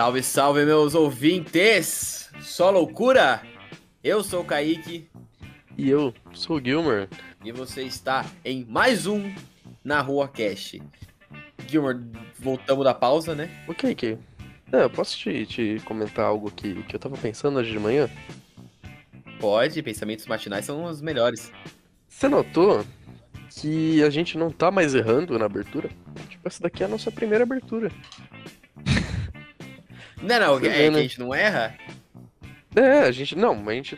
Salve, salve, meus ouvintes! Só loucura! Eu sou o Kaique. E eu sou o Gilmer. E você está em mais um Na Rua Cash. Gilmer, voltamos da pausa, né? O Kaique, é, eu posso te, te comentar algo que, que eu tava pensando hoje de manhã? Pode, pensamentos matinais são os melhores. Você notou que a gente não tá mais errando na abertura? Tipo, essa daqui é a nossa primeira abertura. Não, não, é, que a gente não erra? É, a gente. Não, a gente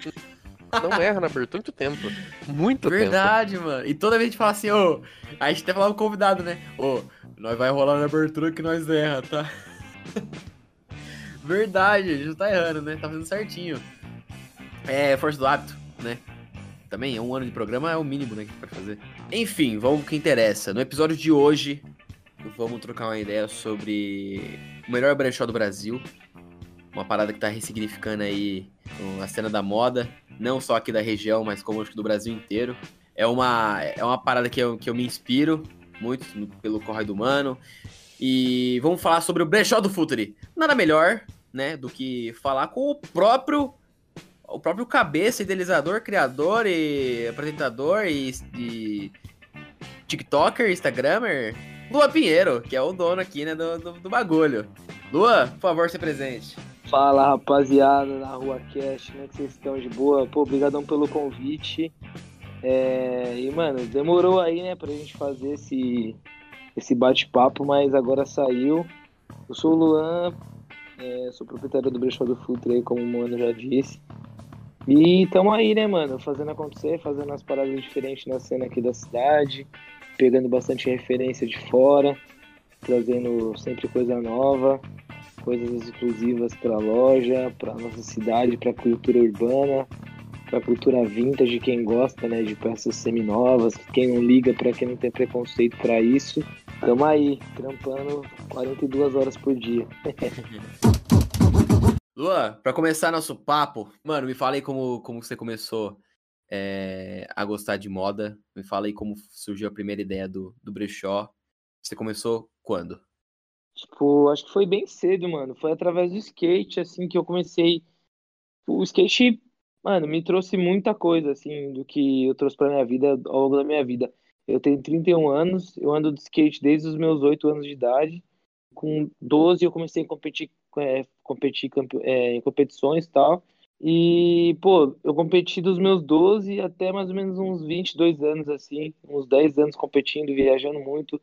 não erra na abertura muito tempo. Muito Verdade, tempo. mano. E toda vez a gente fala assim, ô. a gente até falava o convidado, né? Ô, nós vai rolar na abertura que nós erra, tá? Verdade, a gente não tá errando, né? Tá fazendo certinho. É força do hábito, né? Também é um ano de programa, é o mínimo, né, que pode fazer. Enfim, vamos pro que interessa. No episódio de hoje, vamos trocar uma ideia sobre o melhor brechó do Brasil. Uma parada que tá ressignificando aí a cena da moda, não só aqui da região, mas como acho que do Brasil inteiro. É uma, é uma parada que eu, que eu me inspiro muito pelo Correio do Mano. E vamos falar sobre o brechó do Futuri. Nada melhor, né, do que falar com o próprio o próprio cabeça, idealizador, criador e apresentador e, e TikToker, Instagramer, Lua Pinheiro, que é o dono aqui, né, do, do, do bagulho. Lua, por favor, se presente. Fala, rapaziada, na Rua Cash, como é que vocês estão de boa? Pô, obrigadão pelo convite. É... E, mano, demorou aí, né, pra gente fazer esse, esse bate-papo, mas agora saiu. Eu sou o Luan, é, sou proprietário do Brechó do Futre, como o Mano já disse. E tamo aí, né, mano, fazendo acontecer, fazendo as paradas diferentes na cena aqui da cidade, pegando bastante referência de fora, trazendo sempre coisa nova, coisas exclusivas para a loja, para nossa cidade, para a cultura urbana, para a cultura vintage, quem gosta, né, de peças seminovas, quem não liga, para quem não tem preconceito para isso. Tamo aí, trampando 42 horas por dia. Lua, para começar nosso papo, mano, me fala aí como, como você começou é, a gostar de moda. Me fala aí como surgiu a primeira ideia do, do brechó. Você começou quando? Tipo, acho que foi bem cedo, mano. Foi através do skate, assim, que eu comecei. O skate, mano, me trouxe muita coisa, assim, do que eu trouxe pra minha vida ao longo da minha vida. Eu tenho 31 anos, eu ando de skate desde os meus 8 anos de idade. Com 12 eu comecei a competir é, competir é, em competições e tal. E, pô, eu competi dos meus 12 até mais ou menos uns 22 anos, assim, uns 10 anos competindo, viajando muito,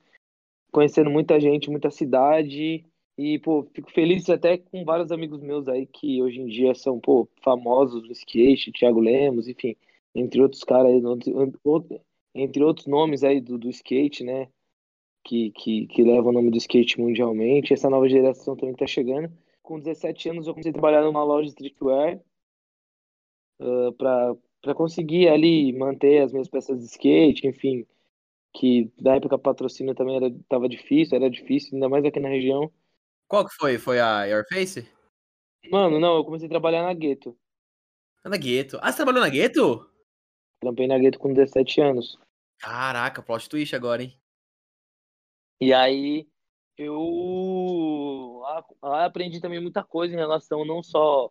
conhecendo muita gente, muita cidade. E, pô, fico feliz até com vários amigos meus aí que hoje em dia são, pô, famosos no skate, Thiago Lemos, enfim, entre outros caras entre outros nomes aí do, do skate, né? que, que, que leva o nome do skate mundialmente. Essa nova geração também está chegando. Com 17 anos eu comecei a trabalhar numa loja streetwear uh, para conseguir ali manter as minhas peças de skate, enfim, que na época patrocínio também era tava difícil, era difícil, ainda mais aqui na região. Qual que foi? Foi a Airface? Mano, não, eu comecei a trabalhar na Gueto. Na Gueto. Ah, você trabalhou na Gueto? Trampei na Gueto com 17 anos. Caraca, plot twist agora, hein? E aí eu lá aprendi também muita coisa em relação não só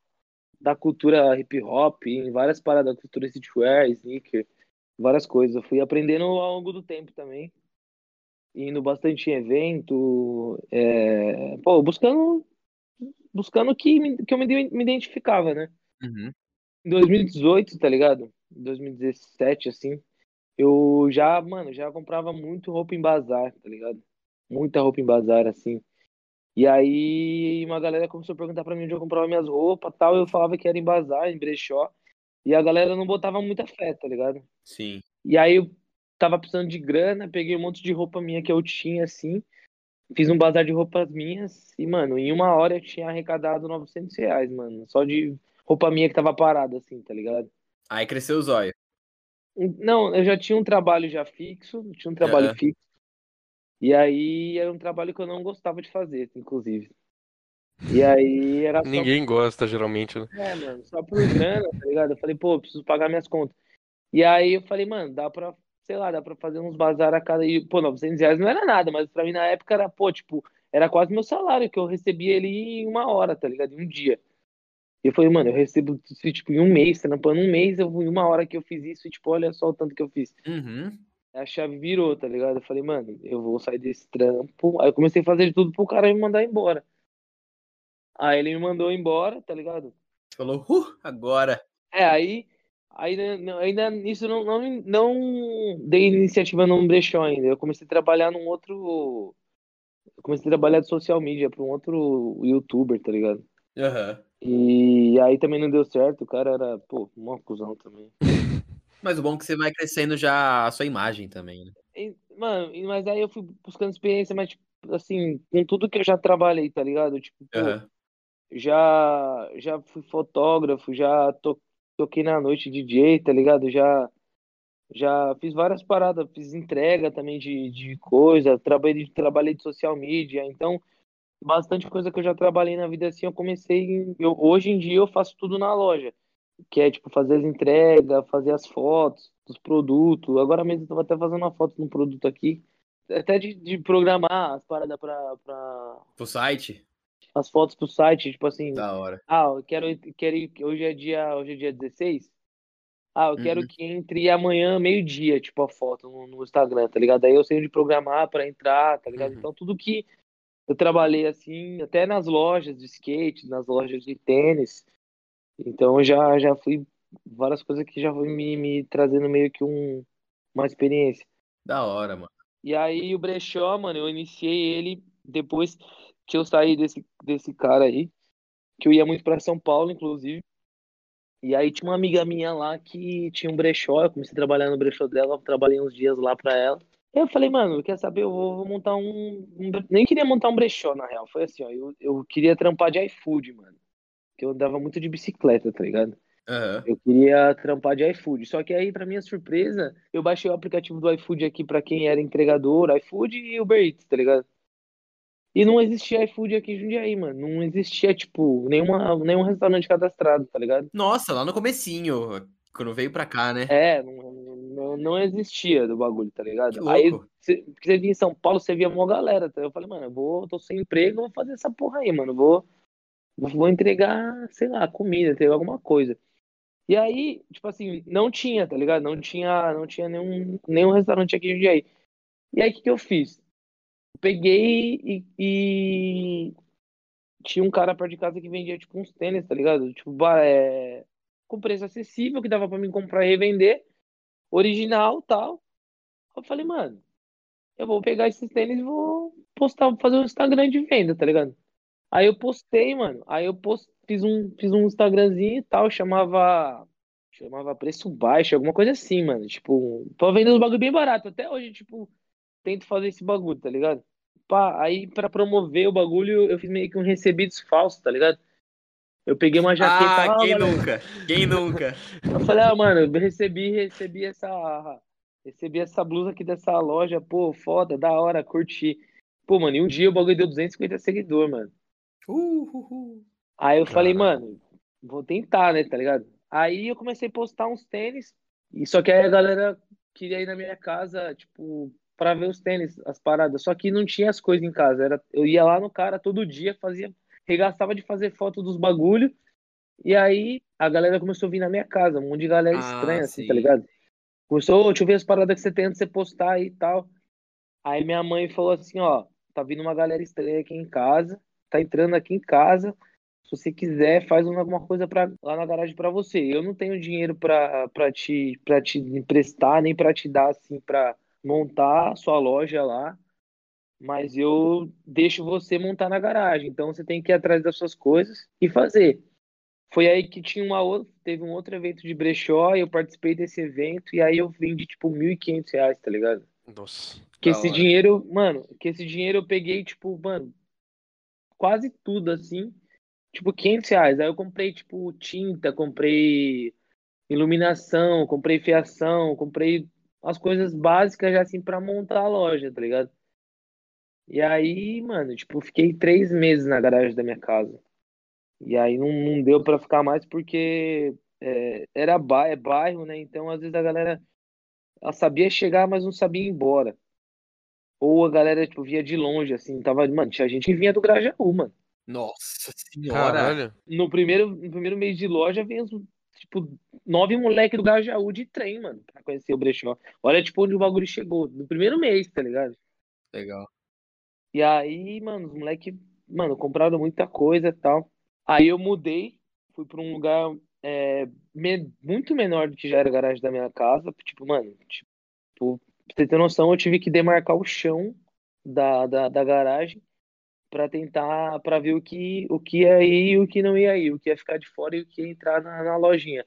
da cultura hip hop, em várias paradas da cultura streetwear, sneaker, várias coisas. Eu fui aprendendo ao longo do tempo também. Indo bastante em evento, é, pô, buscando buscando que, que eu me, me identificava, né? Uhum. Em 2018, tá ligado? Em 2017, assim, eu já, mano, já comprava muito roupa em bazar, tá ligado? muita roupa em bazar, assim. E aí uma galera começou a perguntar para mim onde eu comprava minhas roupas tal. Eu falava que era em bazar, em brechó. E a galera não botava muita fé, tá ligado? Sim. E aí eu tava precisando de grana, peguei um monte de roupa minha que eu tinha, assim. Fiz um bazar de roupas minhas. E, mano, em uma hora eu tinha arrecadado 900 reais, mano. Só de roupa minha que tava parada, assim, tá ligado? Aí cresceu os olhos. Não, eu já tinha um trabalho já fixo, tinha um trabalho fixo. E aí era um trabalho que eu não gostava de fazer, inclusive. E aí era só... Ninguém gosta, geralmente, né? É, mano, só por grana, tá ligado? Eu falei, pô, preciso pagar minhas contas. E aí eu falei, mano, dá pra, sei lá, dá pra fazer uns bazar a cada. E, pô, 900 reais não era nada, mas pra mim na época era, pô, tipo, era quase meu salário, que eu recebia ele em uma hora, tá ligado? Em um dia. E eu falei, mano, eu recebo, tipo, em um mês, trampando um mês, eu em uma hora que eu fiz isso, e, tipo, olha só o tanto que eu fiz. Uhum. A chave virou, tá ligado? Eu falei, mano, eu vou sair desse trampo. Aí eu comecei a fazer de tudo pro cara me mandar embora. Aí ele me mandou embora, tá ligado? Falou, uh, agora. É, aí, ainda, ainda nisso não, não, não dei iniciativa num brechó ainda. Eu comecei a trabalhar num outro. Eu comecei a trabalhar de social media pra um outro youtuber, tá ligado? Aham. E aí também não deu certo, o cara era, pô, uma cuzão também. Mas o bom é que você vai crescendo já a sua imagem também, né? E, mano, mas aí eu fui buscando experiência, mas, tipo, assim, com tudo que eu já trabalhei, tá ligado? Tipo, pô, Aham. já, já fui fotógrafo, já to, toquei na noite DJ, tá ligado? Já, já fiz várias paradas, fiz entrega também de, de coisa, trabalhei, trabalhei de social media, então bastante coisa que eu já trabalhei na vida assim, eu comecei, eu, hoje em dia eu faço tudo na loja, que é tipo fazer as entregas, fazer as fotos dos produtos, agora mesmo eu tava até fazendo uma foto de um produto aqui, até de, de programar as paradas pra, pra, Pro site? as fotos pro site, tipo assim, Da hora. ah, eu quero, quero ir, hoje é dia, hoje é dia 16. Ah, eu quero Uhum. que entre amanhã, meio-dia, tipo, a foto no, no Instagram, tá ligado? Aí eu sei onde programar pra entrar, tá ligado? Uhum. Então, tudo que eu trabalhei assim, até nas lojas de skate, nas lojas de tênis. Então, já, já fui várias coisas que já foi me, me trazendo meio que um, uma experiência. Da hora, mano. E aí, o brechó, mano, eu iniciei ele depois que eu saí desse, desse cara aí, que eu ia muito pra São Paulo, inclusive. E aí tinha uma amiga minha lá que tinha um brechó, eu comecei a trabalhar no brechó dela, trabalhei uns dias lá pra ela. Eu falei, mano, quer saber, eu vou, vou montar um, um Nem queria montar um brechó, na real, foi assim, ó, eu, eu queria trampar de iFood, mano. Que eu andava muito de bicicleta, tá ligado? Aham. Eu queria trampar de iFood. Só que aí, pra minha surpresa, eu baixei o aplicativo do iFood aqui pra quem era entregador, iFood e Uber Eats, tá ligado? E não existia iFood aqui em Jundiaí, mano. Não existia, tipo, nenhuma, nenhum restaurante cadastrado, tá ligado? Nossa, lá no comecinho, quando veio pra cá, né? É, não, não, não existia do bagulho, tá ligado? Aí, você, porque você vinha em São Paulo, você via mó galera. Tá? Eu falei, mano, eu vou, tô sem emprego, eu vou fazer essa porra aí, mano. Vou, vou entregar, sei lá, comida, entregar alguma coisa. E aí, tipo assim, não tinha, tá ligado? Não tinha, não tinha nenhum, nenhum restaurante aqui em Jundiaí. E aí, o que que eu fiz? Peguei e, e tinha um cara perto de casa que vendia, tipo, uns tênis, tá ligado? Tipo, é, com preço acessível, que dava pra mim comprar e revender, original tal. Eu falei, mano, eu vou pegar esses tênis e vou postar, fazer um Instagram de venda, tá ligado? Aí eu postei, mano. Aí eu post, fiz um, fiz um Instagramzinho e tal, chamava. Chamava preço baixo, alguma coisa assim, mano. Tipo, tô vendendo os bagulho bem barato. Até hoje, tipo, tento fazer esse bagulho, tá ligado? Pá, aí pra promover o bagulho, eu fiz meio que um recebidos falso, tá ligado? Eu peguei uma jaqueta. Ah, ah, quem nunca? Quem nunca? eu falei, ah, mano, eu recebi, recebi essa. Recebi essa blusa aqui dessa loja, pô, foda, da hora, curti. Pô, mano, e um dia o bagulho deu 250 seguidores, mano. Uh, uh, uh. Aí eu falei, Caralho. mano, vou tentar, né, tá ligado? Aí eu comecei a postar uns tênis, e só que aí a galera queria ir na minha casa, tipo, pra ver os tênis, as paradas. Só que não tinha as coisas em casa. Era, eu ia lá no cara todo dia, fazia, regastava de fazer foto dos bagulho, e aí a galera começou a vir na minha casa, um monte de galera Ah, estranha, assim, sim. tá ligado? Começou, "Ô, deixa eu ver as paradas que você tem antes de você postar aí e tal. Aí minha mãe falou assim, ó, tá vindo uma galera estranha aqui em casa, tá entrando aqui em casa. Se você quiser, faz um, alguma coisa pra, lá na garagem pra você. Eu não tenho dinheiro pra, pra, te, pra te emprestar, nem pra te dar, assim, pra montar a sua loja lá. Mas eu deixo você montar na garagem. Então você tem que ir atrás das suas coisas e fazer. Foi aí que tinha uma outra, teve um outro evento de brechó e eu participei desse evento e aí eu vendi tipo 1.500 reais, tá ligado? Nossa. Que esse hora. dinheiro, mano, que esse dinheiro eu peguei, tipo, mano, quase tudo assim, tipo, 500 reais. Aí eu comprei, tipo, tinta, comprei iluminação, comprei fiação, comprei as coisas básicas já assim pra montar a loja, tá ligado? E aí, mano, tipo, fiquei três meses na garagem da minha casa. E aí não, não deu pra ficar mais porque é, era é bairro, né? Então às vezes a galera ela sabia chegar, mas não sabia ir embora. Ou a galera, tipo, via de longe, assim, tava, mano, tinha gente que vinha do Grajaú, mano. Nossa senhora. Caralho. No primeiro, no primeiro mês de loja, vem uns, tipo, nove moleque do Grajaú de trem, mano, pra conhecer o brechó. Olha, tipo, onde o bagulho chegou, no primeiro mês, tá ligado? Legal. E aí, mano, os moleque, mano, compraram muita coisa e tal. Aí eu mudei, fui pra um lugar é, me- muito menor do que já era a garagem da minha casa. Tipo, mano, tipo, pra você ter noção, eu tive que demarcar o chão da, da, da garagem pra tentar, pra ver o que, o que ia ir e o que não ia ir, o que ia ficar de fora e o que ia entrar na, na lojinha.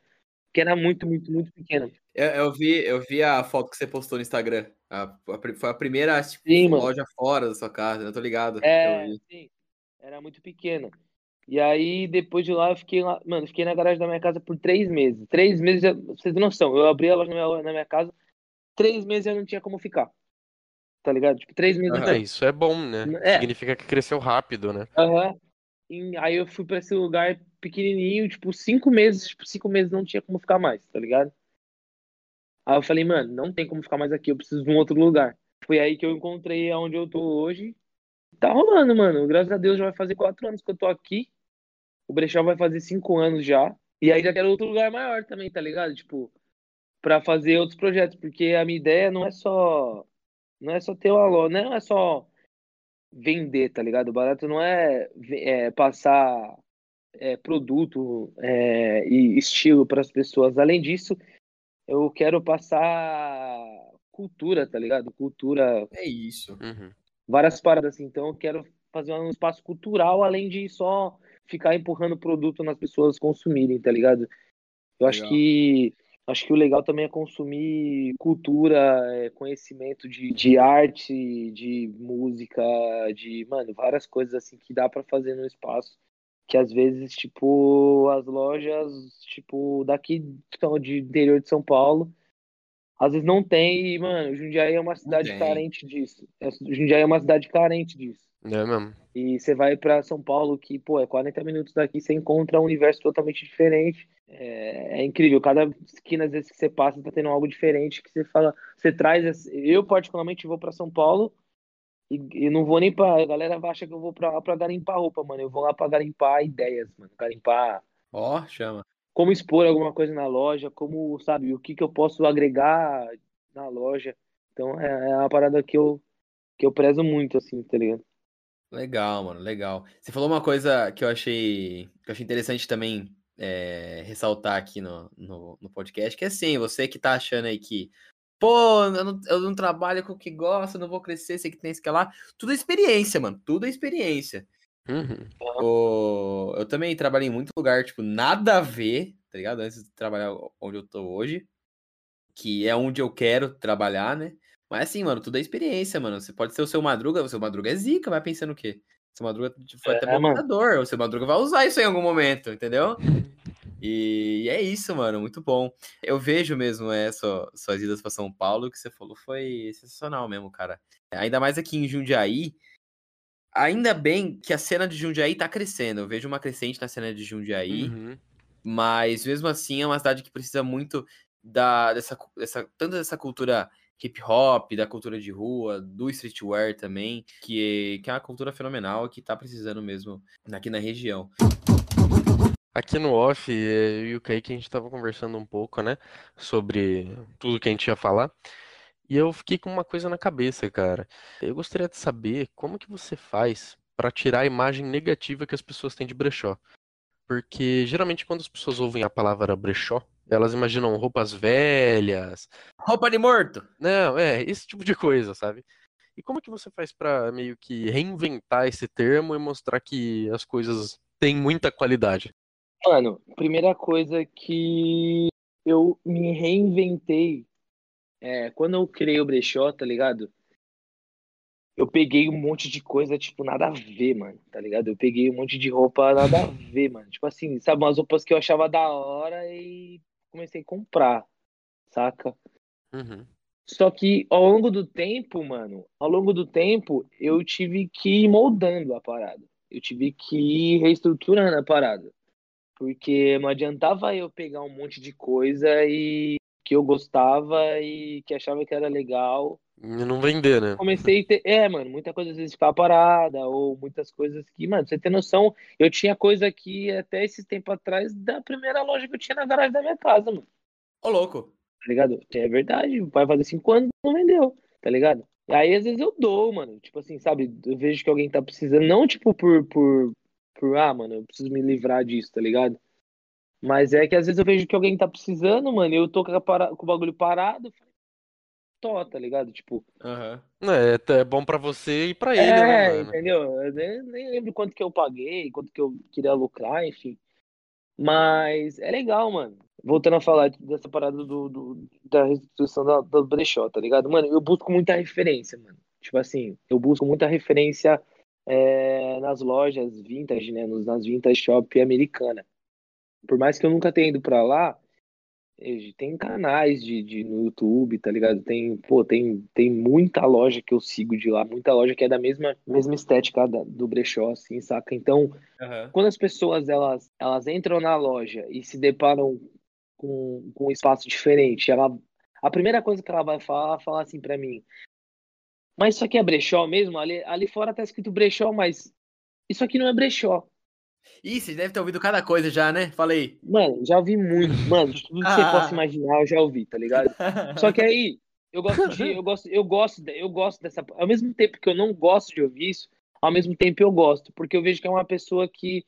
Que era muito, muito, muito pequena. Eu, eu vi, eu vi a foto que você postou no Instagram. A- a foi a primeira tipo, Sim, loja fora da sua casa, né? eu tô ligado. É, sim, era muito pequena. E aí, depois de lá, eu fiquei lá, mano, fiquei na garagem da minha casa por três meses. Três meses, vocês terem noção, eu abri a loja na minha, na minha casa, três meses eu não tinha como ficar. Tá ligado? Tipo, três meses. É, isso é bom, né? É. Significa que cresceu rápido, né? Aham. E aí eu fui pra esse lugar pequenininho, tipo, cinco meses, tipo, cinco meses não tinha como ficar mais, tá ligado? Aí eu falei, mano, não tem como ficar mais aqui, eu preciso de um outro lugar. Foi aí que eu encontrei onde eu tô hoje. Tá rolando, mano. Graças a Deus já vai fazer quatro anos que eu tô aqui. O Brechó vai fazer cinco anos já. E aí já quero outro lugar maior também, tá ligado? Tipo, pra fazer outros projetos, porque a minha ideia não é só não é só ter uma loja, não é só vender, tá ligado? O barato não é, é, passar é, produto é, e estilo para as pessoas. Além disso, eu quero passar cultura, tá ligado? Cultura, É isso. Uhum. várias paradas assim. Então eu quero fazer um espaço cultural além de só ficar empurrando produto nas pessoas consumirem, tá ligado? Eu acho Legal. que acho que o legal também é consumir cultura, é, conhecimento de, de arte, de música, de, mano, várias coisas assim que dá pra fazer no espaço. Que às vezes, tipo, as lojas, tipo, daqui são de interior de São Paulo, às vezes não tem, e, mano, Jundiaí é uma cidade carente disso. É- Jundiaí é uma cidade carente disso. É mesmo. E você vai pra São Paulo, que, pô, é 40 minutos daqui, você encontra um universo totalmente diferente. É, é incrível, cada esquina, às vezes, que você passa, tá tendo algo diferente, que você fala, você traz. Eu, particularmente, vou pra São Paulo e, e não vou nem pra. A galera acha que eu vou pra lá pra garimpar roupa, mano. Eu vou lá pra garimpar ideias, mano. Garimpar Ó, chama. Como expor alguma coisa na loja, como, sabe, o que que eu posso agregar na loja. Então, é, é uma parada que eu, que eu prezo muito, assim, tá ligado? Legal, mano, legal. Você falou uma coisa que eu achei, que eu achei interessante também é, ressaltar aqui no, no, no podcast, que é assim, você que tá achando aí que, pô, eu não, eu não trabalho com o que gosto, não vou crescer, sei que tem isso que lá. Tudo é experiência, mano, tudo é experiência. Uhum. O- eu também trabalhei em muito lugar, tipo, nada a ver, tá ligado? Antes de trabalhar onde eu tô hoje, que é onde eu quero trabalhar, né? Mas assim, mano, tudo é experiência, mano. Você pode ser o seu Madruga, o seu Madruga é zica, vai pensando o quê? O seu Madruga foi até É, botador, o seu Madruga vai usar isso em algum momento, entendeu? E, é isso, mano, muito bom. Eu vejo mesmo é, sua- suas idas pra São Paulo, que você falou foi sensacional mesmo, cara. Ainda mais aqui em Jundiaí, Ainda bem que a cena de Jundiaí tá crescendo. Eu vejo uma crescente na cena de Jundiaí, Uhum. mas mesmo assim é uma cidade que precisa muito da, dessa, dessa, tanto dessa cultura hip hop, da cultura de rua, do streetwear também, que, que é uma cultura fenomenal que tá precisando mesmo aqui na região. Aqui no off, eh, eu e o Kaique, a gente tava conversando um pouco, né? Sobre tudo que a gente ia falar. E eu fiquei com uma coisa na cabeça, cara. Eu gostaria de saber como que você faz pra tirar a imagem negativa que as pessoas têm de brechó. Porque geralmente quando as pessoas ouvem a palavra brechó, elas imaginam roupas velhas. Roupa de morto! Não, é, esse tipo de coisa, sabe? E como que você faz pra meio que reinventar esse termo e mostrar que as coisas têm muita qualidade? Mano, primeira coisa que eu me reinventei é quando eu criei o brechó, tá ligado? Eu peguei um monte de coisa, tipo, nada a ver, mano, tá ligado? Eu peguei um monte de roupa nada a ver, mano. Tipo assim, sabe, umas roupas que eu achava da hora e comecei a comprar, saca? Uhum. Só que ao longo do tempo, mano, ao longo do tempo, eu tive que ir moldando a parada. Eu tive que ir reestruturando a parada. Porque não adiantava eu pegar um monte de coisa e que eu gostava e que achava que era legal E não vender, né? Comecei a ter. É, mano, muita coisa às vezes ficava parada, ou muitas coisas que, mano, você tem noção, eu tinha coisa aqui até esse tempo atrás da primeira loja que eu tinha na garagem da minha casa, mano. Ô, louco. Tá ligado? É verdade, vai fazer cinco anos não vendeu, tá ligado? Aí às vezes eu dou, mano. Tipo assim, sabe? Eu vejo que alguém tá precisando, não tipo por, por, por, ah, mano, eu preciso me livrar disso, tá ligado? Mas é que às vezes eu vejo que alguém tá precisando, mano, e eu tô com, a para- com o bagulho parado, eu falei, tô, tá ligado? Tipo, Aham. É, é bom pra você e pra ele, né, é, mano? entendeu? Eu nem, nem lembro quanto que eu paguei, quanto que eu queria lucrar, enfim. Mas é legal, mano. Voltando a falar dessa parada do, do- da restituição da, do brechó, tá ligado? Mano, eu busco muita referência, mano. Tipo assim, eu busco muita referência é, nas lojas vintage, né? Nas vintage shop americana. Por mais que eu nunca tenha ido pra lá, eh, tem canais de, de, no YouTube, tá ligado? Tem, pô, tem, tem muita loja que eu sigo de lá, muita loja que é da mesma, mesma estética da- do brechó, assim, saca? Então, Aham. quando as pessoas elas, elas entram na loja e se deparam com, com um espaço diferente, ela, a primeira coisa que ela vai falar, ela fala assim pra mim, mas isso aqui é brechó mesmo? Ali, ali fora tá escrito brechó, mas isso aqui não é brechó. Ih, você deve ter ouvido cada coisa já, né? Falei. Mano, já ouvi muito, mano, de tudo que você possa imaginar, eu já ouvi, tá ligado? Só que aí, eu gosto de, eu gosto, eu gosto, eu gosto dessa, ao mesmo tempo que eu não gosto de ouvir isso, ao mesmo tempo eu gosto, porque eu vejo que é uma pessoa que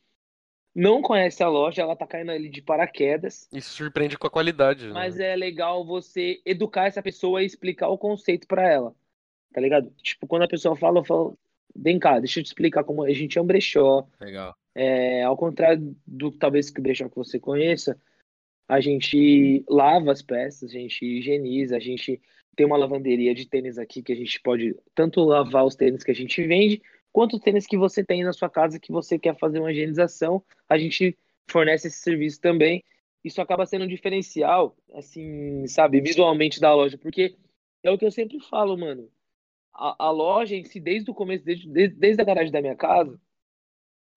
não conhece a loja, ela tá caindo ali de paraquedas, Isso surpreende com a qualidade, né? mas é legal você educar essa pessoa e explicar o conceito pra ela, tá ligado? Tipo, quando a pessoa fala, eu falo, vem cá, deixa eu te explicar como a gente é um brechó, Legal. É, ao contrário do talvez que que você conheça, a gente lava as peças, a gente higieniza, a gente tem uma lavanderia de tênis aqui que a gente pode tanto lavar os tênis que a gente vende, quanto os tênis que você tem na sua casa que você quer fazer uma higienização, a gente fornece esse serviço também. Isso acaba sendo um diferencial, assim, sabe, visualmente da loja, porque é o que eu sempre falo, mano. A, a loja em si, desde o começo, desde, desde, desde a garagem da minha casa,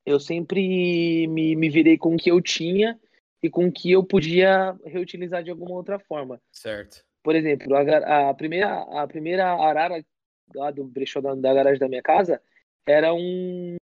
eu sempre me, me virei com o que eu tinha e com o que eu podia reutilizar de alguma outra forma. Certo. Por exemplo, a, a primeira, a primeira arara lá do brechó da, da garagem da minha casa era um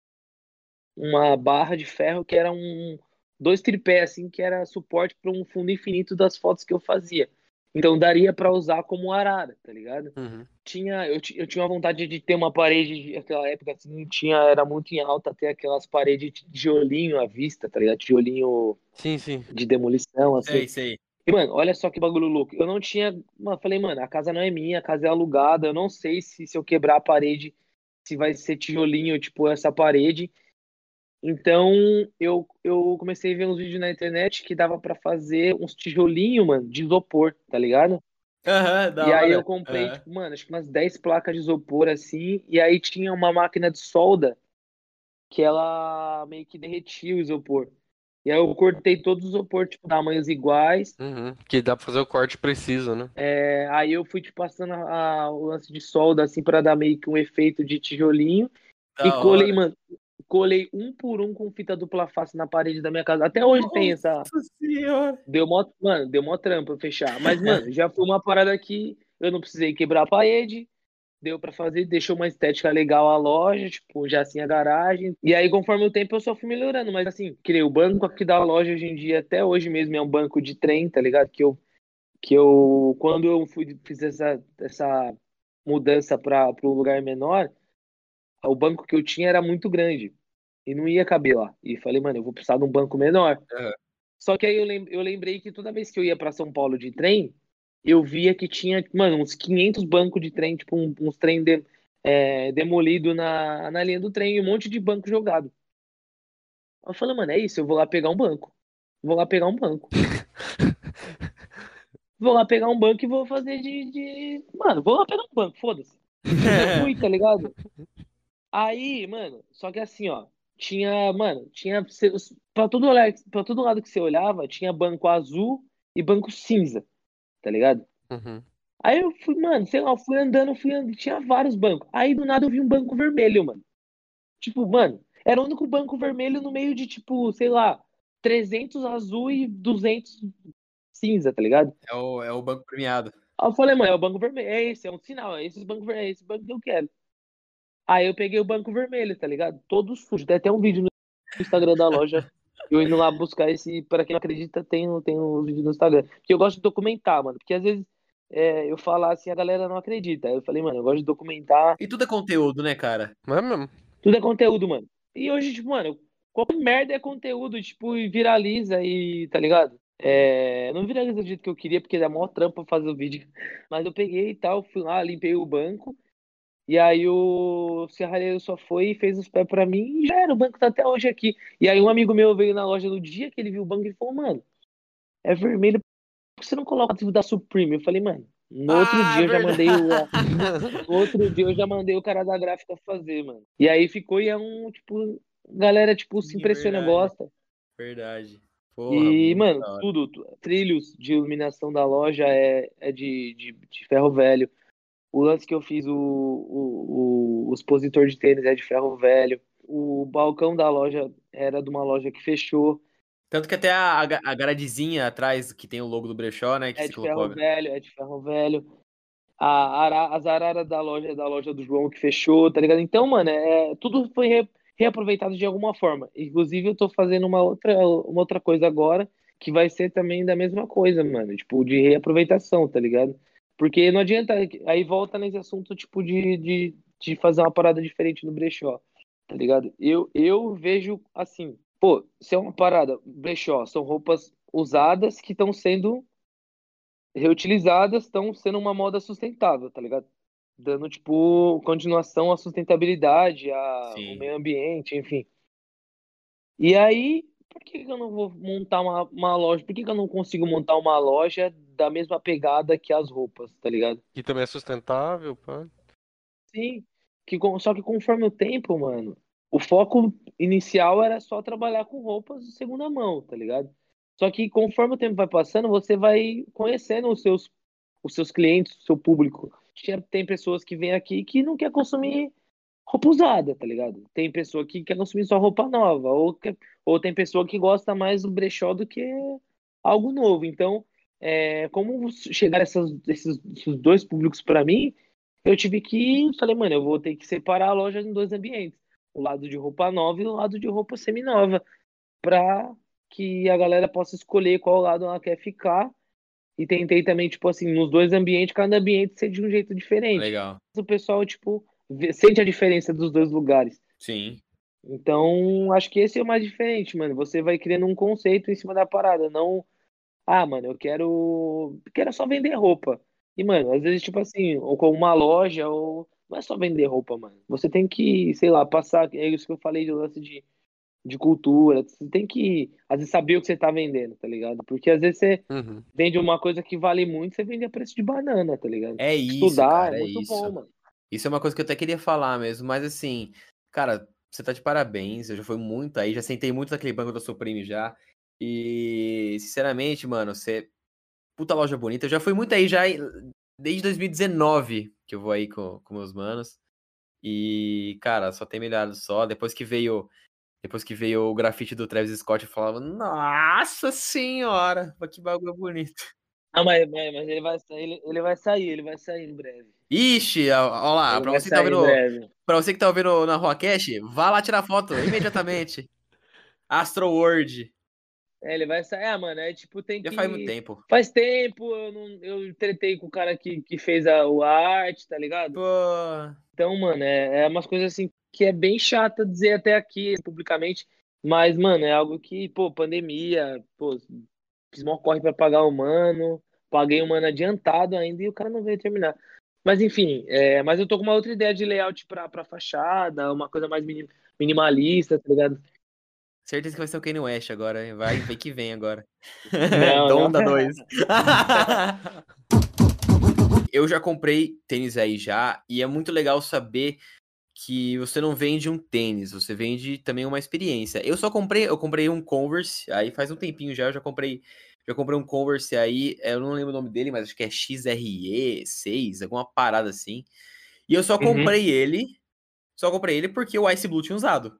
uma barra de ferro que era um dois tripés assim que era suporte para um fundo infinito das fotos que eu fazia. Então daria para usar como arara, tá ligado? Uhum. tinha eu, eu tinha uma vontade de ter uma parede naquela época assim tinha era muito em alta ter aquelas paredes de tijolinho à vista tá ligado tijolinho Sim, sim. de demolição assim Sei, sei. e mano olha só que bagulho louco eu não tinha mano, falei mano a casa não é minha a casa é alugada eu não sei se se eu quebrar a parede se vai ser tijolinho tipo essa parede então eu, eu comecei a ver uns vídeos na internet que dava pra fazer uns tijolinho mano de isopor tá ligado Aham, da e aí hora. eu comprei, Aham. tipo, mano, acho que umas 10 placas de isopor assim, e aí tinha uma máquina de solda que ela meio que derretia o isopor. E aí eu cortei todos os isopor, tipo, tamanhos iguais. Uhum. Que dá pra fazer o corte preciso, né? É, aí eu fui, tipo, passando a- a- o lance de solda, assim, pra dar meio que um efeito de tijolinho. Da e colei, hora. mano, colei um por um com fita dupla face na parede da minha casa. Até hoje tem essa, Nossa senhora. Deu mó, mano, deu mó trampa fechar. Mas, mano, já foi uma parada que eu não precisei quebrar a parede. Deu pra fazer, deixou uma estética legal a loja, tipo, já assim a garagem. E aí, conforme o tempo, eu só fui melhorando. Mas, assim, criei o banco aqui da loja hoje em dia, até hoje mesmo, é um banco de trem, tá ligado? Que eu, que eu quando eu fui, fiz essa, essa mudança para um lugar menor, o banco que eu tinha era muito grande. E não ia caber lá. E falei, mano, eu vou precisar de um banco menor. Aham. Só que aí eu, lem- eu lembrei que toda vez que eu ia pra São Paulo de trem, eu via que tinha, mano, uns 500 bancos de trem, tipo, uns trem de, é, demolido na, na linha do trem e um monte de banco jogado. Eu falei, mano, é isso, eu vou lá pegar um banco. Vou lá pegar um banco. Vou lá pegar um banco e vou fazer de, de... Mano, vou lá pegar um banco, foda-se. Eu fui, tá ligado? Aí, mano, só que assim, ó, tinha, mano, tinha pra todo, olhar, pra todo lado que você olhava, tinha banco azul e banco cinza, tá ligado? Uhum. Aí eu fui, mano, sei lá, eu fui andando, fui andando, tinha vários bancos. Aí do nada eu vi um banco vermelho, mano. Tipo, mano, era o único banco vermelho no meio de, tipo, sei lá, 300 azul e 200 cinza, tá ligado? É o, é o banco premiado. Aí eu falei, mano, é o banco vermelho. É esse, é um sinal, é esse banco vermelho, é esse banco que eu quero. Aí eu peguei o banco vermelho, tá ligado? Todo sujo. Tem até um vídeo no Instagram da loja. Eu indo lá buscar esse. Para quem não acredita, tem, tem um vídeo no Instagram. Porque eu gosto de documentar, mano. Porque às vezes é, eu falar assim, a galera não acredita. Aí eu falei, mano, eu gosto de documentar. E tudo é conteúdo, né, cara? Não é mesmo? Tudo é conteúdo, mano. E hoje, tipo, mano, qualquer merda é conteúdo, tipo, e viraliza e, tá ligado? É, não viraliza do jeito que eu queria, porque dá maior trampa fazer o vídeo. Mas eu peguei e tal, fui lá, limpei o banco. E aí o serralheiro só foi e fez os pés pra mim e já era, o banco tá até hoje aqui. E aí um amigo meu veio na loja no dia que ele viu o banco e falou, mano, é vermelho, por que você não coloca o da Supreme? Eu falei, mano, no outro Ah, dia eu já mandei o. outro dia eu já mandei o cara da gráfica fazer, mano. E aí ficou e é um, tipo, galera, tipo, se impressiona, verdade. gosta. Verdade. Porra, E, mano, tudo, tu- trilhos de iluminação da loja é, é de, de, de ferro velho. O lance que eu fiz, o, o, o, expositor de tênis é de ferro velho. O balcão da loja era de uma loja que fechou, Tanto que até a, a, gradezinha atrás, que tem o logo do brechó, né? Que é de colocou. ferro velho, é de ferro velho. A, ara- as araras da loja é da loja do João que fechou, tá ligado? Então, mano, é, tudo foi re- reaproveitado de alguma forma. Inclusive, eu tô fazendo uma outra, uma outra coisa agora, que vai ser também da mesma coisa, mano. Tipo, de reaproveitação, tá ligado? Porque não adianta. Aí volta nesse assunto, tipo, de, de, de fazer uma parada diferente no brechó, tá ligado? Eu, eu vejo assim, pô, se é uma parada, brechó, são roupas usadas que estão sendo reutilizadas, estão sendo uma moda sustentável, tá ligado? Dando, tipo, continuação à sustentabilidade, ao meio ambiente, enfim. E aí, por que que eu não vou montar uma, uma loja? Por que que eu não consigo montar uma loja da mesma pegada que as roupas, tá ligado? Que também é sustentável, pá. Sim, que, só que conforme o tempo, mano, o foco inicial era só trabalhar com roupas de segunda mão, tá ligado? Só que conforme o tempo vai passando, você vai conhecendo os seus, os seus clientes, o seu público. Tem pessoas que vêm aqui que não quer consumir roupa usada, tá ligado? Tem pessoa que quer consumir só roupa nova, ou, ou tem pessoa que gosta mais do brechó do que algo novo. Então, é, como chegar essas, esses, esses dois públicos para mim, eu tive que, falei, mano, eu vou ter que separar a loja em dois ambientes, o lado de roupa nova e o lado de roupa seminova, para que a galera possa escolher qual lado ela quer ficar. E tentei também, tipo assim, nos dois ambientes, cada ambiente ser de um jeito diferente. Legal. O pessoal, tipo, sente a diferença dos dois lugares. Sim. Então, acho que esse é o mais diferente, mano. Você vai criando um conceito em cima da parada, não, ah, mano, eu quero, quero só vender roupa. E, mano, às vezes, tipo assim, ou com uma loja, ou não é só vender roupa, mano. Você tem que, sei lá, passar, é isso que eu falei de lance de, de cultura. Você tem que, às vezes, saber o que você tá vendendo, tá ligado? Porque às vezes você Uhum. vende uma coisa que vale muito, você vende a preço de banana, tá ligado? É isso, Estudar cara, é é muito isso. bom, mano. Isso é uma coisa que eu até queria falar mesmo, mas assim, cara, você tá de parabéns, eu já fui muito aí, já sentei muito naquele banco da Supreme já. E, sinceramente, mano, você. Puta loja bonita. Eu já fui muito aí já desde 2019 que eu vou aí com, com meus manos. E, cara, só tem melhorado só. Depois que veio. Depois que veio o grafite do Travis Scott, eu falava, nossa senhora, que bagulho bonito. Ah, mas, mas, ele vai ele, ele vai sair, ele vai sair em breve. Ixi, ó ó lá, pra você que tá vendo. Pra você que tá ouvindo na Rua Cash, vá lá tirar foto imediatamente. Astro World. É, ele vai sair. Ah, mano, é tipo, tem Já que. faz muito tempo. Faz tempo, eu, não, eu tretei com o cara que, que fez a, o arte, tá ligado? Pô. Então, mano, é, é umas coisas assim que é bem chata dizer até aqui publicamente, mas, mano, é algo que, pô, pandemia, pô, fiz mó corre pra pagar o mano, paguei o mano adiantado ainda e o cara não veio terminar. Mas enfim, é, mas eu tô com uma outra ideia de layout pra, pra fachada, uma coisa mais mini- minimalista, tá ligado? Certeza que vai ser o Kanye West agora. hein? Vai, vem que vem agora. Não. Donda 2. eu já comprei tênis aí já, e é muito legal saber que você não vende um tênis, você vende também uma experiência. Eu só comprei, eu comprei um Converse, aí faz um tempinho já, eu já comprei, já comprei um Converse aí, eu não lembro o nome dele, mas acho que é XRE6, alguma parada assim. E eu só Uhum. comprei ele, só comprei ele porque o Ice Blue tinha usado.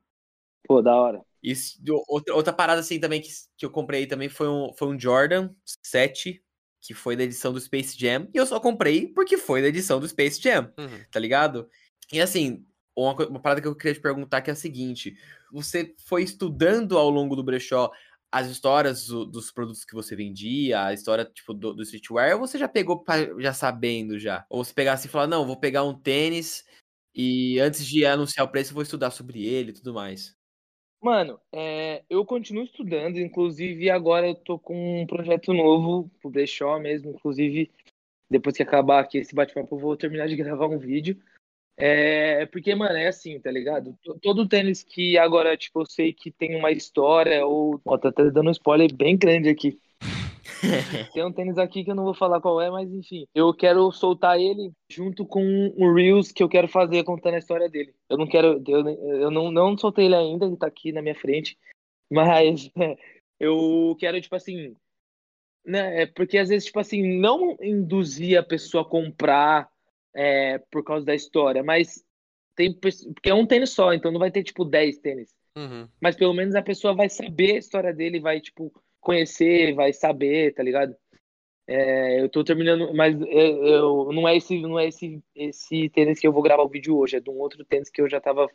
Pô, da hora. Isso, outra, outra parada assim também que, que eu comprei também foi um, foi um Jordan 7, que foi da edição do Space Jam, e eu só comprei porque foi da edição do Space Jam, Uhum. tá ligado? E assim, uma, uma parada que eu queria te perguntar que é a seguinte: você foi estudando ao longo do brechó as histórias do- dos produtos que você vendia, a história tipo do, do streetwear, ou você já pegou pra- já sabendo já? Ou você pegar assim e falar, não, vou pegar um tênis e antes de anunciar o preço eu vou estudar sobre ele e tudo mais. Mano, é, eu continuo estudando, inclusive agora eu tô com um projeto novo pro Brechó mesmo, inclusive depois que acabar aqui esse bate-papo eu vou terminar de gravar um vídeo. É, porque, mano, é assim, tá ligado? Todo tênis que agora, tipo, eu sei que tem uma história ou... Ó, tá até dando um spoiler bem grande aqui. Tem um tênis aqui que eu não vou falar qual é, mas enfim. Eu quero soltar ele junto com um Reels que eu quero fazer contando a história dele. Eu não quero. Eu, eu não, não soltei ele ainda, ele tá aqui na minha frente. Mas eu quero, tipo assim. Né, é porque às vezes, tipo assim, não induzir a pessoa a comprar é, por causa da história, mas tem. Porque é um tênis só, então não vai ter, tipo, 10 tênis Uhum. mas pelo menos a pessoa vai saber a história dele, vai, tipo, conhecer, vai saber, tá ligado? É, eu tô terminando, mas eu, eu- não é esse, não é esse, esse tênis que eu vou gravar o vídeo hoje, é de um outro tênis que eu já tava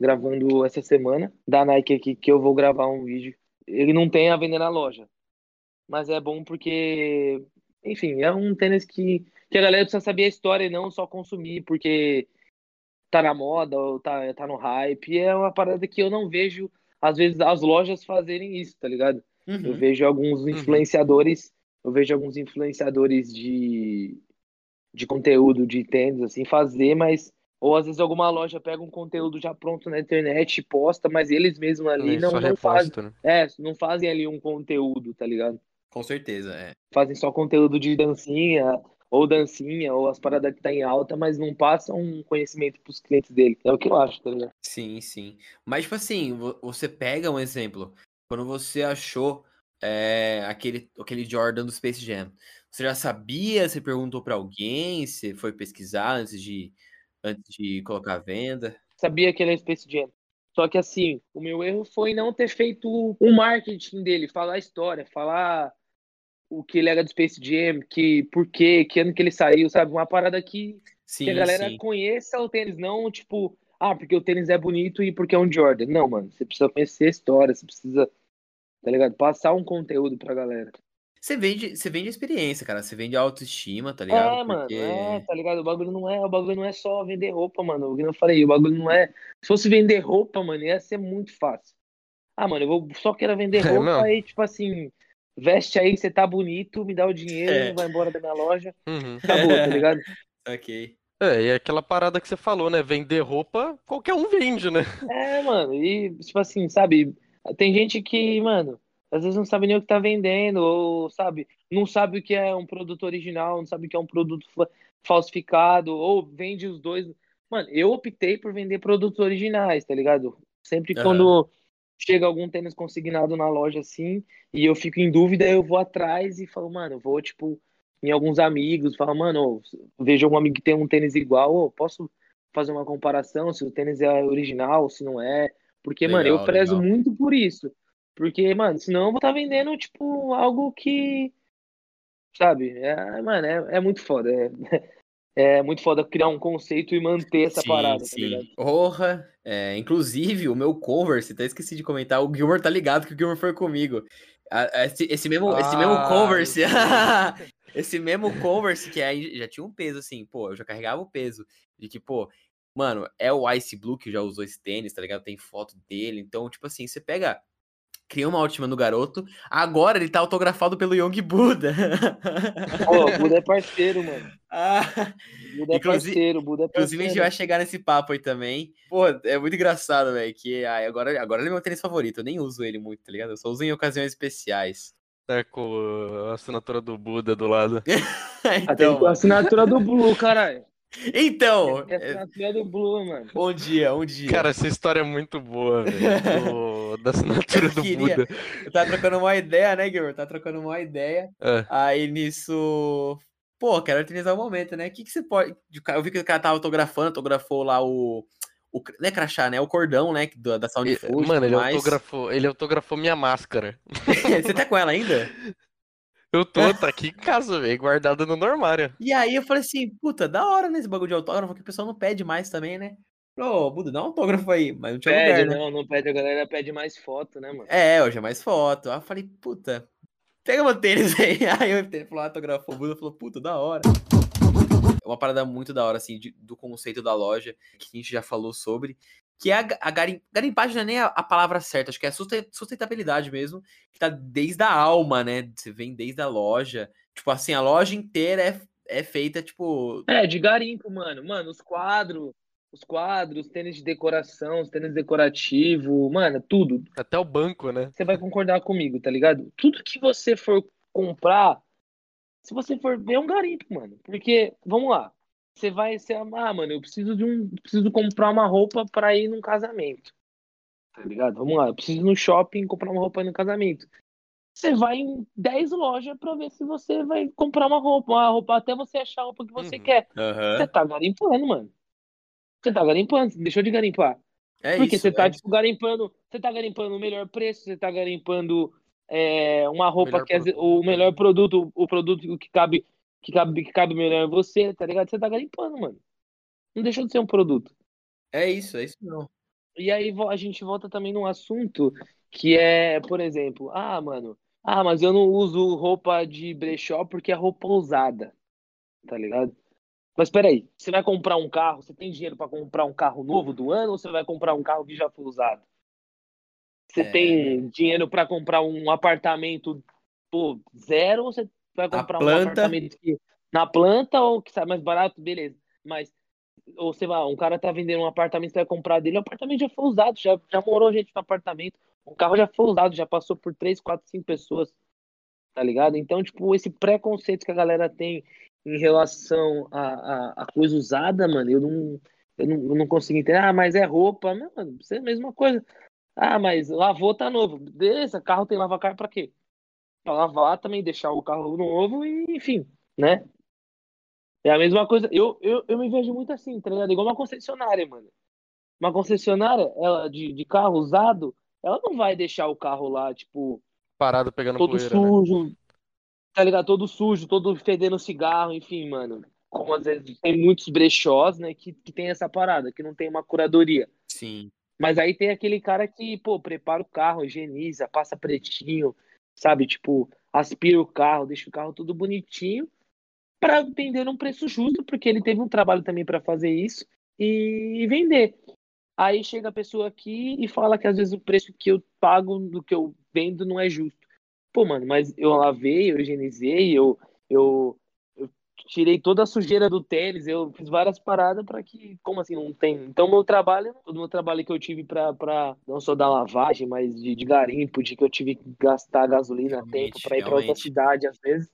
gravando essa semana, da Nike aqui, que eu vou gravar um vídeo. Ele não tem a vender na loja, mas é bom porque, enfim, é um tênis que, que a galera precisa saber a história e não só consumir, porque tá na moda ou tá, tá no hype. E é uma parada que eu não vejo, às vezes, as lojas fazerem isso, tá ligado? Eu Uhum. vejo alguns influenciadores, eu vejo alguns influenciadores de, de conteúdo de tênis, assim, fazer, mas. Ou às vezes alguma loja pega um conteúdo já pronto na internet e posta, mas eles mesmos ali E não, não fazem. né? É, não fazem ali um conteúdo, tá ligado? Com certeza, é. Fazem só conteúdo de dancinha, ou dancinha, ou as paradas que tá em alta, mas não passam um conhecimento pros clientes dele. É o que eu acho, tá ligado? Sim, sim. Mas, tipo assim, vo- você pega um exemplo. Quando você achou é, aquele, aquele Jordan do Space Jam, você já sabia? Você perguntou pra alguém? Você foi pesquisar antes de, antes de colocar à venda? sabia que ele é Space Jam. Só que assim, o meu erro foi não ter feito o marketing dele, falar a história, falar o que ele era do Space Jam, que por quê, que ano que ele saiu, sabe? Uma parada que, Sim, que a galera sim. conheça o tênis, não tipo, ah, porque o tênis é bonito e porque é um Jordan. Não, mano, você precisa conhecer a história, você precisa, tá ligado? Passar um conteúdo pra galera. Você vende, você vende experiência, cara. Você vende autoestima, tá ligado? É, mano, Porque... é, tá ligado? O bagulho não é, o bagulho não é só vender roupa, mano. O que eu falei, o bagulho não é. Se fosse vender roupa, mano, ia ser muito fácil. Ah, mano, eu vou, só quero vender É, roupa não. aí, tipo assim, veste aí, você tá bonito, me dá o dinheiro, É. vai embora da minha loja, Uhum. acabou, tá ligado? Ok. É, e é aquela parada que você falou, né? Vender roupa, qualquer um vende, né? É, mano, e tipo assim, sabe? Tem gente que, mano, às vezes não sabe nem o que tá vendendo, ou sabe, não sabe o que é um produto original, não sabe o que é um produto fa- falsificado, ou vende os dois. Mano, eu optei por vender produtos originais, tá ligado? Sempre quando chega algum tênis consignado na loja assim, e eu fico em dúvida, eu vou atrás e falo, mano, vou, tipo, em alguns amigos, falo, mano, vejo algum amigo que tem um tênis igual, ô, posso fazer uma comparação se o tênis é original, se não é. Porque, mano, eu Legal, prezo legal. muito por isso. Porque, mano, senão eu vou estar vendendo, tipo, algo que. Sabe? É, mano, é, é muito foda. É, é muito foda criar um conceito e manter essa sim, parada, tá sim. ligado? Porra. É, inclusive, o meu Converse, até esqueci de comentar, o Gilmore tá ligado que o Gilmore foi comigo. Esse, esse mesmo, esse mesmo Ah, Converse. esse mesmo Converse que aí já tinha um peso, assim, pô, eu já carregava o peso. De que, pô, mano, é o Ice Blue que já usou esse tênis, tá ligado? Tem foto dele. Então, tipo assim, você pega. Cria uma autoestima no garoto. Agora ele tá autografado pelo Young Buda. Pô, o Buda é parceiro, mano. ah, O Buda é Inclusive- parceiro, o Buda é Inclusive, a gente parceiro. vai chegar nesse papo aí também. Pô, é muito engraçado, velho. Que ai, agora, agora ele é meu tênis favorito. Eu nem uso ele muito, tá ligado? Eu só uso em ocasiões especiais. Tá com a assinatura do Buda do lado. Ah, então, com a assinatura do Blue, caralho. Então Tem a é, assinatura do Blue, mano. um dia, um dia. Cara, essa história é muito boa, velho. Da assinatura do queria- Buda. eu tava trocando uma ideia, né, Guilherme? Tava trocando uma ideia. É. Aí nisso. Pô, quero utilizar o momento, né? O que, que você pode. Eu vi que o cara tava autografando, autografou lá o. o não é crachá, né? O cordão, né? Da, da Sound Food. Mano, ele mais. autografou, ele autografou minha máscara. você tá com ela ainda? Eu tô, tá aqui em casa, velho, guardado no armário. E aí eu falei assim, puta, da hora, né? Esse bagulho de autógrafo que o pessoal não pede mais também, né? Ô, Buda, dá um autógrafo aí, mas não tinha Pede, lugar, né? não, não pede, a galera pede mais foto, né, mano? É, hoje é mais foto. Aí eu falei, puta, pega meu tênis aí. Aí o tênis falou, autografou o Buda, falou, puta, da hora. É uma parada muito da hora, assim, de- do conceito da loja, que a gente já falou sobre, que é a, a garim, garimpagem não é nem a, a palavra certa, acho que é sustentabilidade mesmo, que tá desde a alma, né? Você vem desde a loja. Tipo assim, a loja inteira é, é feita, tipo, É, de garimpo, mano. Mano, os quadros, os quadros, tênis de decoração, os tênis decorativo, mano, tudo. Até o banco, né? Você vai concordar comigo, tá ligado? Tudo que você for comprar, se você for ver, é um garimpo, mano. Porque, vamos lá, você vai ser, ah, mano, eu preciso de um, preciso comprar uma roupa pra ir num casamento. Tá ligado? Vamos lá, eu preciso ir no shopping comprar uma roupa no casamento. Você vai em 10 lojas pra ver se você vai comprar uma roupa, uma roupa até você achar a roupa que você Uhum. quer. aham. Você tá garimpando, mano. Você tá garimpando, deixou de garimpar. É Porque isso. você tá, é tipo, garimpando. Você tá garimpando o melhor preço, você tá garimpando é, uma roupa Melhor que é o melhor produto, o produto que cabe, que cabe, que cabe melhor em você, tá ligado? Você tá garimpando, mano. Não deixou de ser um produto. É isso, é isso não. E aí a gente volta também num assunto que é, por exemplo, ah, mano, ah, mas eu não uso roupa de brechó porque é roupa usada, tá ligado? Mas peraí, você vai comprar um carro, você tem dinheiro pra comprar um carro novo do ano ou você vai comprar um carro que já foi usado? Você É. tem dinheiro pra comprar um apartamento, pô, zero ou você vai comprar um planta. apartamento que, na planta ou que sai mais barato, beleza. Mas ou sei lá, um cara tá vendendo um apartamento, você vai comprar dele, o apartamento já foi usado, já, já morou gente no apartamento, o carro já foi usado, já passou por três, quatro, cinco pessoas, tá ligado? Então, tipo, esse preconceito que a galera tem em relação a, a, a coisa usada, mano, eu não, eu não, eu não consigo entender. Ah, mas é roupa, não, mano, isso é a mesma coisa. Ah, mas lavou, tá novo. Beleza, carro tem lavacar pra quê? Pra lavar também, deixar o carro novo e, enfim, né? É a mesma coisa. Eu, eu, eu me vejo muito assim, tá ligado? Igual uma concessionária, mano. Uma concessionária, ela de, de carro usado, ela não vai deixar o carro lá, tipo, Parado pegando todo poeira, né? sujo, tá ligado? Todo sujo, todo fedendo cigarro, enfim, mano. Como às vezes tem muitos brechós, né, que, que tem essa parada, que não tem uma curadoria. Sim. Mas aí tem aquele cara que, pô, prepara o carro, higieniza, passa pretinho, sabe? Tipo, aspira o carro, deixa o carro tudo bonitinho para vender num preço justo, porque ele teve um trabalho também para fazer isso e vender. Aí chega a pessoa aqui e fala que às vezes o preço que eu pago do que eu vendo não é justo. Pô, mano, mas eu lavei, eu higienizei, eu, eu, tirei toda a sujeira do tênis, eu fiz várias paradas para que, como assim, não tem. Então, meu trabalho, todo o meu trabalho que eu tive para não só da lavagem, mas de, de garimpo, de que eu tive que gastar gasolina a tempo Realmente, para ir para outra realmente. cidade, às vezes,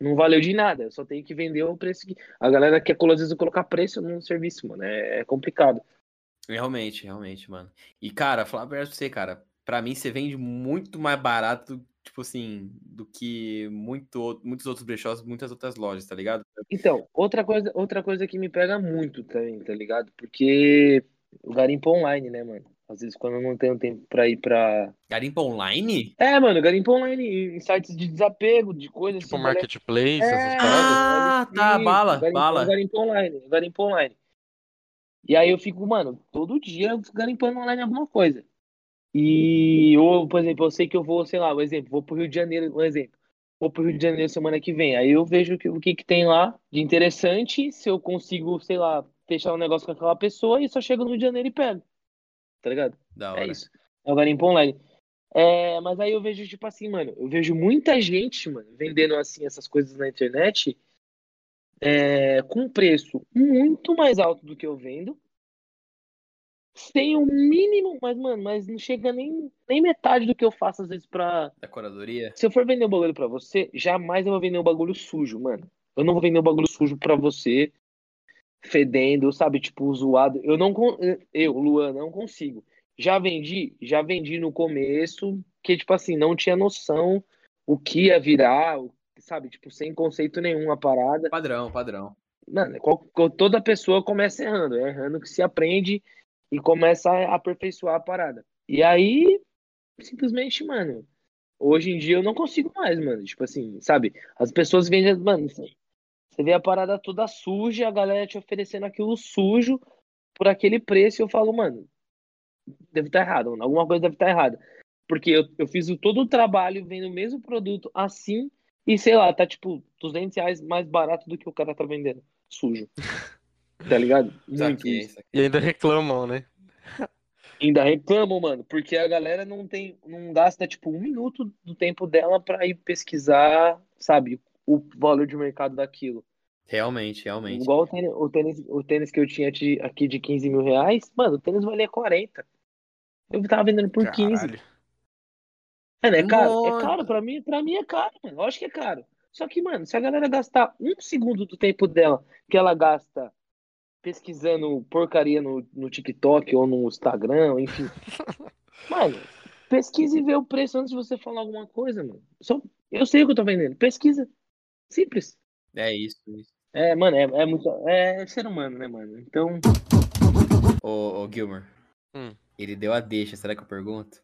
não valeu de nada. Eu só tenho que vender o preço que. A galera quer, às vezes, colocar preço no serviço, mano. É, é complicado. Realmente, realmente, mano. E, cara, falar pra você, cara, pra mim você vende muito mais barato, tipo assim, do que muito, muitos outros brechós, muitas outras lojas, tá ligado? Então, outra coisa, outra coisa que me pega muito também, tá ligado? Porque o garimpo online, né, mano? Às vezes quando eu não tenho tempo pra ir pra. Garimpo online? É, mano, garimpo online, em sites de desapego, de coisas Tipo assim. marketplace, É, essas paradas. Ah, tá, bala, garimpo, bala. Garimpo online, garimpo online. E aí eu fico, mano, todo dia garimpando online alguma coisa. E, ou, por exemplo, eu sei que eu vou, sei lá, um exemplo, vou pro Rio de Janeiro, um exemplo. Vou pro Rio de Janeiro semana que vem. Aí eu vejo o que, o que que tem lá de interessante, se eu consigo, sei lá, fechar um negócio com aquela pessoa e só chego no Rio de Janeiro e pego. Tá ligado? Da É hora. isso. É o garimpo online. É, mas aí eu vejo, tipo assim, mano, eu vejo muita gente, mano, vendendo assim essas coisas na internet é, com preço muito mais alto do que eu vendo. Sem o mínimo, mas, mano, mas não chega nem, nem metade do que eu faço às vezes pra. Da curadoria? Se eu for vender um bagulho pra você, jamais eu vou vender um bagulho sujo, mano. Eu não vou vender um bagulho sujo pra você, fedendo, sabe? Tipo, zoado. Eu não. Eu, Luan, não consigo. Já vendi, já vendi no começo, que, tipo assim, não tinha noção o que ia virar, sabe? Tipo, sem conceito nenhum a parada. Padrão, padrão. Mano, toda pessoa começa errando, é errando que se aprende e começa a aperfeiçoar a parada. E aí, simplesmente, mano, Hoje em dia eu não consigo mais, mano. Tipo assim, sabe? As pessoas vendem, mano, assim, você vê a parada toda suja, a galera te oferecendo aquilo sujo por aquele preço, e eu falo, mano, deve estar errado, mano. alguma coisa deve estar errada. Porque eu, eu fiz todo o trabalho vendo o mesmo produto assim, e sei lá, tá tipo 200 reais mais barato do que o cara tá vendendo. Sujo. Tá ligado? Muito Saquei, isso. saquei. E ainda reclamam, né? Ainda reclamam, mano, porque a galera não tem, não gasta tipo um minuto do tempo dela pra ir pesquisar, sabe, o valor de mercado daquilo. Realmente, realmente. Igual o tênis, o tênis, o tênis que eu tinha de- aqui de 15 mil reais, mano, o tênis valia 40. Eu tava vendendo por 15. Caralho. Mano, é caro? Nossa. É caro, pra mim, pra mim é caro, mano. Lógico que é caro. Só que, mano, se a galera gastar um segundo do tempo dela que ela gasta pesquisando porcaria no, no TikTok ou no Instagram, enfim. Mano, pesquise e vê o preço antes de você falar alguma coisa, mano. Só, eu sei o que eu tô vendendo. Pesquisa. Simples. É isso, isso. É, mano, é, é muito. É ser humano, né, mano? Então. Ô, ô Gilmer. Hum. Ele deu a deixa, será que eu pergunto?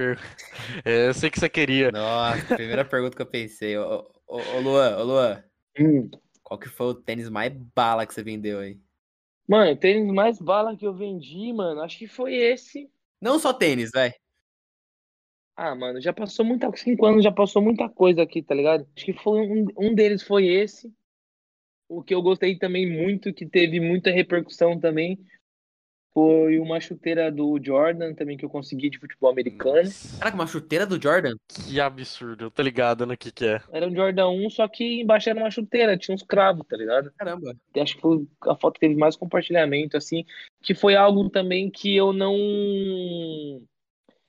É, eu sei que você queria. Nossa, primeira pergunta que eu pensei. Ô, ô, ô Luan, ô Luan, hum. Qual que foi o tênis mais bala que você vendeu aí? Mano, o tênis mais bala que eu vendi, mano, acho que foi esse. Não só tênis, vai. Ah, mano, já passou muita. Cinco anos já passou muita coisa aqui, tá ligado? Acho que foi um, um deles foi esse. O que eu gostei também muito, que teve muita repercussão também, foi uma chuteira do Jordan também que eu consegui de futebol americano. Caraca, uma chuteira do Jordan? que absurdo. Eu tô ligado no que que é. Era um Jordan 1, só que embaixo era uma chuteira, tinha uns cravos, tá ligado? Caramba. acho que foi a foto que teve mais compartilhamento, assim, que foi algo também que eu não.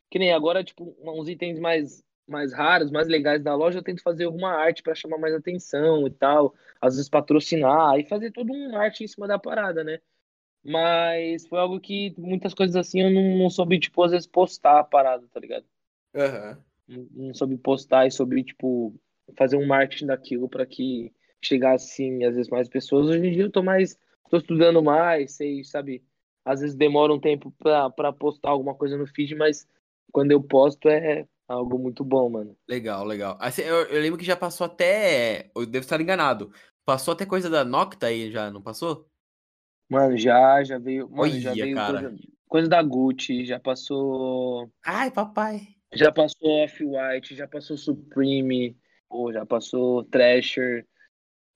Que nem agora, tipo, uns itens mais, mais raros, mais legais da loja, eu tento fazer alguma arte para chamar mais atenção e tal, às vezes patrocinar e fazer todo um arte em cima da parada, né? Mas foi algo que muitas coisas assim eu não, não soube, tipo, às vezes postar a parada, tá ligado? Aham. Não, não soube postar e soube, tipo, fazer um marketing daquilo para que chegasse, assim, às vezes mais pessoas. Hoje em dia eu tô mais, tô estudando mais, sei, sabe? Às vezes demora um tempo pra, pra postar alguma coisa no feed, mas quando eu posto é algo muito bom, mano. Legal, legal. Assim, eu, eu lembro que já passou até. Eu devo estar enganado. Passou até coisa da Nocta aí já, não passou? Mano, já, já veio, mano, Olha, já veio cara. coisa, coisa da Gucci, já passou, Ai, papai. já passou Off-White, já passou Supreme, pô, já passou Thrasher.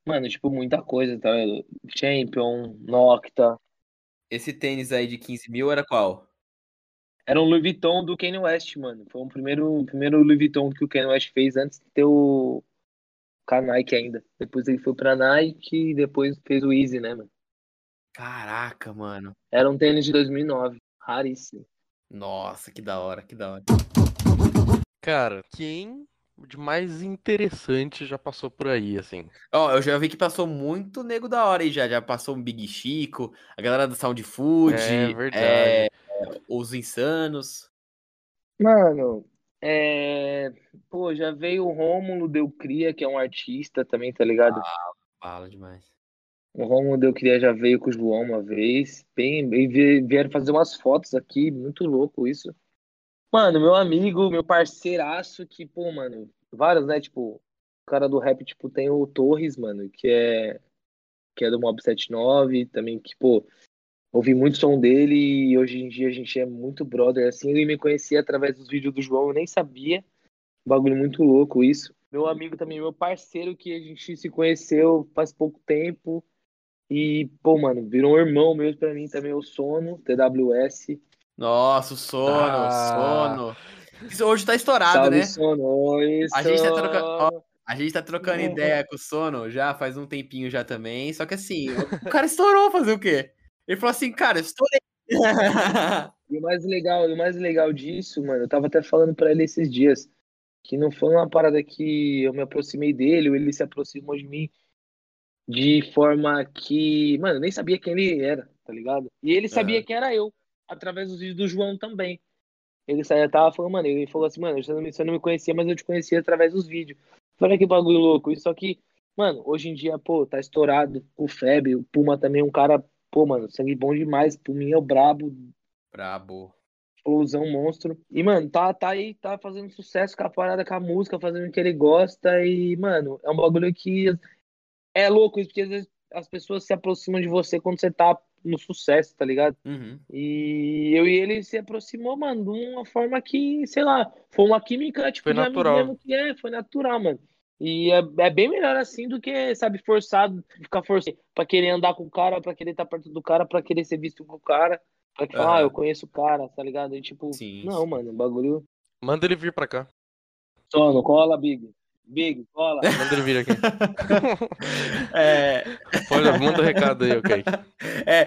Mano, tipo, muita coisa, tá? Champion, Nocta. Esse tênis aí de 15 mil era qual? Era um Louis Vuitton do Kanye West, mano. Foi o primeiro, o primeiro Louis Vuitton que o Kanye West fez antes de ter o com a Nike ainda. Depois ele foi pra Nike e depois fez o Easy, né, mano? Caraca, mano. Era um tênis de 2009, raríssimo. Nossa, que da hora, que da hora. Cara, quem de mais interessante já passou por aí, assim? Ó, eu já vi que passou muito nego da hora aí já. Já passou um Big Chico, a galera do Sound Food, É verdade. é, os Insanos. Mano, é... Pô, já veio o Rômulo Deu Cria, que é um artista também, tá ligado? Fala demais. O Rômulo Deu Cria já veio com o João uma vez. Bem, vie- vieram fazer umas fotos aqui, muito louco isso. Mano, meu amigo, meu parceiraço, que, pô, mano, vários, né? Tipo, o cara do rap, tipo, tem o Torres, mano, que é, que é do Mob 79, também, que, pô, ouvi muito som dele e hoje em dia a gente é muito brother, assim. Ele me conhecia através dos vídeos do João, eu nem sabia. Bagulho muito louco isso. Meu amigo também, meu parceiro, que a gente se conheceu faz pouco tempo. E, pô, mano, virou um irmão mesmo pra mim também, o Sono, TWS. Nossa, o sono, Ah. sono. Isso hoje tá estourado, Salve, né? Sono. Oi, A gente tá Sono. trocando- ó, A gente tá trocando Uhum. ideia com o sono já faz um tempinho já também. Só que assim, o cara estourou fazer o quê? Ele falou assim, cara, eu estourei. E o mais legal, e o mais legal disso, mano, eu tava até falando pra ele esses dias, que não foi uma parada que eu me aproximei dele, ou ele se aproximou de mim de forma que, mano, eu nem sabia quem ele era, tá ligado? E ele sabia quem era eu, através dos vídeos do João também. Ele saía, tava falando, mano, ele falou assim, mano, você não, me- você não me conhecia, mas eu te conhecia através dos vídeos. Olha que bagulho louco. Isso aqui, mano, hoje em dia, pô, tá estourado. O Feb, o Puma também é um cara, pô, mano, sangue bom demais. Puminha é o brabo. Brabo. explosão monstro. E, mano, tá, tá aí, tá fazendo sucesso com a parada, com a música, fazendo o que ele gosta. E, mano, é um bagulho que é louco isso, porque às vezes as pessoas se aproximam de você quando você tá no sucesso, tá ligado? Uhum. E eu e ele se aproximou, mano, de uma forma que, sei lá, foi uma química, tipo, Foi natural. mesmo que é, foi natural, mano. E é, é bem melhor assim do que, sabe, forçado, ficar forçado pra querer andar com o cara, pra querer estar perto do cara, pra querer ser visto com o cara, pra que falar, Aham. ah, eu conheço o cara, tá ligado? E tipo, Sim, não, sim. mano, o bagulho. Manda ele vir pra cá. Sono, cola, Big. Big, cola. Manda ele vir aqui. É, Olha, manda o recado aí, ok. é,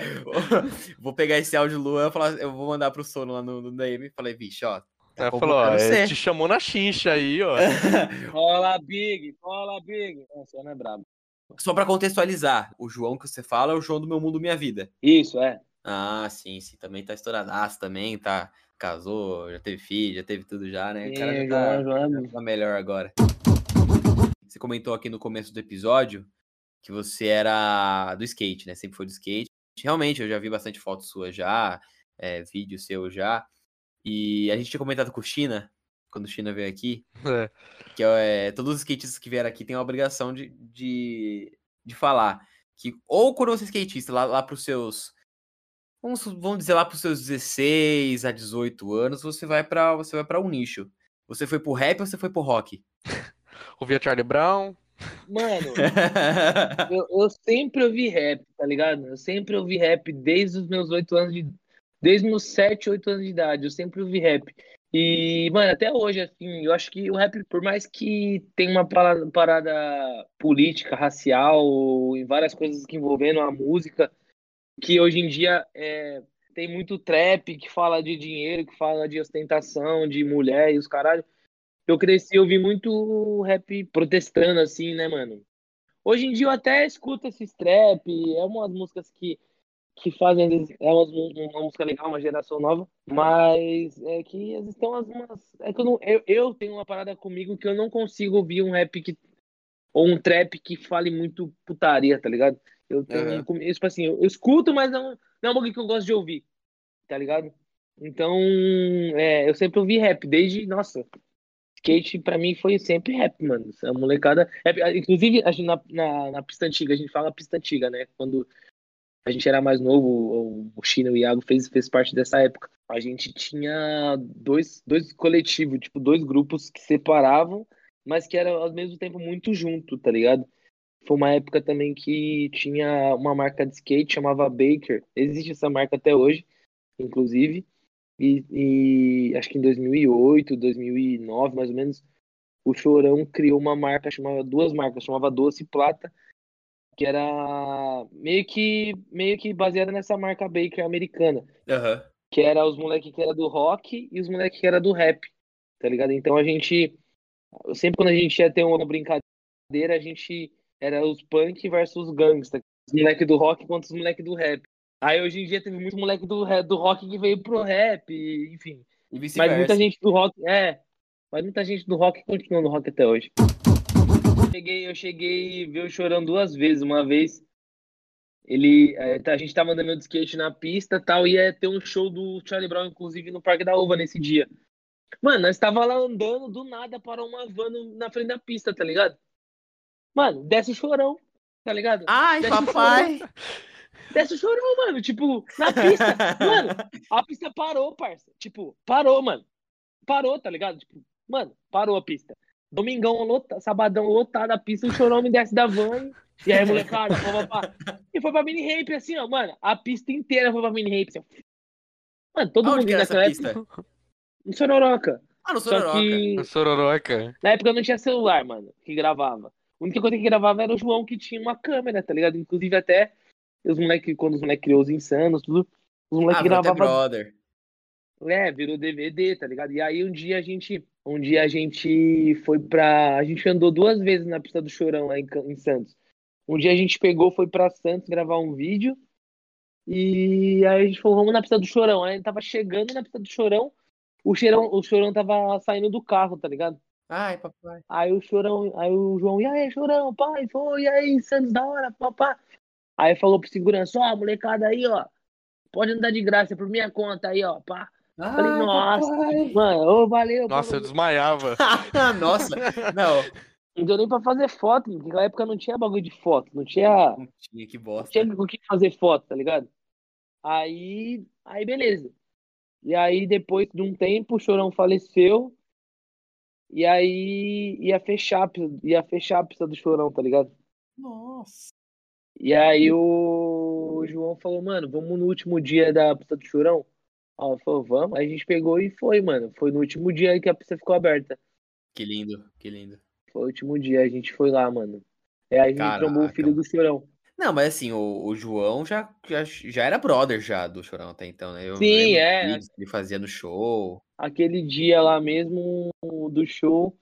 vou pegar esse áudio do Luan, falar, eu vou mandar pro sono lá no, no DM. Falei, bicho, ó. Tá Ela falou, ó, é, você. te chamou na chincha aí, ó. Cola, Big, cola, Big. Nossa, não é brabo. Só pra contextualizar, o João que você fala é o João do Meu Mundo Minha Vida. Isso, é. Ah, sim, sim. Também tá estouradaço também, tá. Casou, já teve filho, já teve tudo já, né? O cara já tá, João, João. já tá melhor agora. Você comentou aqui no começo do episódio que você era do skate, né? Sempre foi do skate. Realmente, eu já vi bastante fotos suas já, é, vídeo seu já. E a gente tinha comentado com o China, quando o China veio aqui, É. que é, todos os skatistas que vieram aqui têm a obrigação de, de, de falar que ou quando você é skatista, lá, lá pros seus. Vamos, vamos dizer lá pros seus 16 a 18 anos, você vai para você vai para um nicho. Você foi pro rap ou você foi pro rock? Ouvia Charlie Brown. Mano, eu, eu sempre ouvi rap, tá ligado? Eu sempre ouvi rap desde os meus oito anos de. Desde meus sete, oito anos de idade. Eu sempre ouvi rap. E, mano, até hoje, assim, eu acho que o rap, por mais que tenha uma parada, parada política, racial, e várias coisas que envolvendo a música, que hoje em dia é, tem muito trap que fala de dinheiro, que fala de ostentação, de mulher e os caralho. Eu cresci, eu vi muito rap protestando, assim, né, mano? Hoje em dia eu até escuto esses trap, é umas músicas que, que fazem, às vezes, é umas, uma música legal, uma geração nova, mas é que às vezes tem umas, é que eu, não, eu, eu tenho uma parada comigo que eu não consigo ouvir um rap que, ou um trap que fale muito putaria, tá ligado? Eu tenho, Aham. com- tipo assim, eu, eu escuto, mas não, não é um bagulho que eu gosto de ouvir, tá ligado? Então, é, eu sempre ouvi rap, desde, nossa, skate pra mim foi sempre rap, mano. A molecada. é, inclusive, a gente, na, na, na pista antiga, a gente fala pista antiga, né? Quando a gente era mais novo, o, o Chino e o Iago fez, fez parte dessa época. A gente tinha dois, dois coletivos, tipo, dois grupos que separavam, mas que eram ao mesmo tempo muito junto, tá ligado? Foi uma época também que tinha uma marca de skate chamava Baker. Existe essa marca até hoje, inclusive. E, e acho que em 2008, 2009, mais ou menos, o Chorão criou uma marca chamava duas marcas, chamava Doce e Plata, que era meio que meio que baseada nessa marca Baker americana, Aham. que era os moleques que era do rock e os moleques que era do rap, tá ligado? Então a gente sempre quando a gente ia ter uma brincadeira, a gente era os punk versus os gangsta, os moleques do rock contra os moleques do rap. Aí hoje em dia teve muito moleque do, do rock que veio pro rap, e, enfim. E Mas vice-versa. muita gente do rock, é, mas muita gente do rock continua no rock até hoje. Cheguei, eu cheguei a ver o Chorão duas vezes. Uma vez, ele, é, tá- a gente tava andando de skate na pista tal, e ia ter um show do Charlie Brown, inclusive, no Parque da Uva nesse dia. Mano, nós tava lá andando, do nada parou uma van na frente da pista, tá ligado? Mano, desce o Chorão, tá ligado? Ai, Desce papai! Desce o Chorão, mano, tipo, na pista. Mano, a pista parou, parça. Tipo, parou, mano. Parou, tá ligado? Tipo, mano, parou a pista. Domingão, lota, sabadão lotado a pista, o chorão me desce da van. E aí, molecada, e foi pra mini ramp assim, ó, mano. A pista inteira foi pra mini ramp. Assim. Mano, todo Onde mundo que naquela época. pista? Em Sororoca. Ah, no Sororoca. que Sororoca. na época não tinha celular, mano, que gravava. A única coisa que gravava era o João que tinha uma câmera, tá ligado? Inclusive até os moleques, quando os moleques criou os insanos, tudo, os Ah, moleques até gravavam brother. É, virou DVD, tá ligado? E aí um dia a gente, um dia a gente foi pra, a gente andou duas vezes na pista do Chorão lá em, em Santos. Um dia a gente pegou, foi pra Santos gravar um vídeo e aí a gente falou, vamos na pista do Chorão. Aí a gente tava chegando na pista do Chorão, o Chorão, o Chorão tava saindo do carro, tá ligado? Ai, papai. Aí o Chorão, aí o João, e aí, Chorão, pai, foi, e aí, Santos da hora, papá. Aí falou pro segurança, ó, molecada aí, ó, pode andar de graça por minha conta aí, ó, pá. Falei, Ai, nossa, papai. mano, ô, valeu. Nossa, eu pô. desmaiava. Nossa, não, Não deu nem pra fazer foto, porque naquela época não tinha bagulho de foto, não tinha, não tinha que não bosta. tinha com o que fazer foto, tá ligado? Aí, aí beleza. E aí depois de um tempo o Chorão faleceu. E aí ia fechar, ia fechar a pista do Chorão, tá ligado? Nossa. E aí o João falou, mano, vamos no último dia da pista do Chorão? Aí eu falou, vamos. Aí a gente pegou e foi, mano. Foi no último dia que a pista ficou aberta. Que lindo, que lindo. Foi o último dia, a gente foi lá, mano. É, aí a gente trombou o filho do Chorão. Não, mas assim, o, o João já, já, já era brother já do Chorão até então, né? Eu Sim, é. ele fazia no show. Aquele dia lá mesmo do show,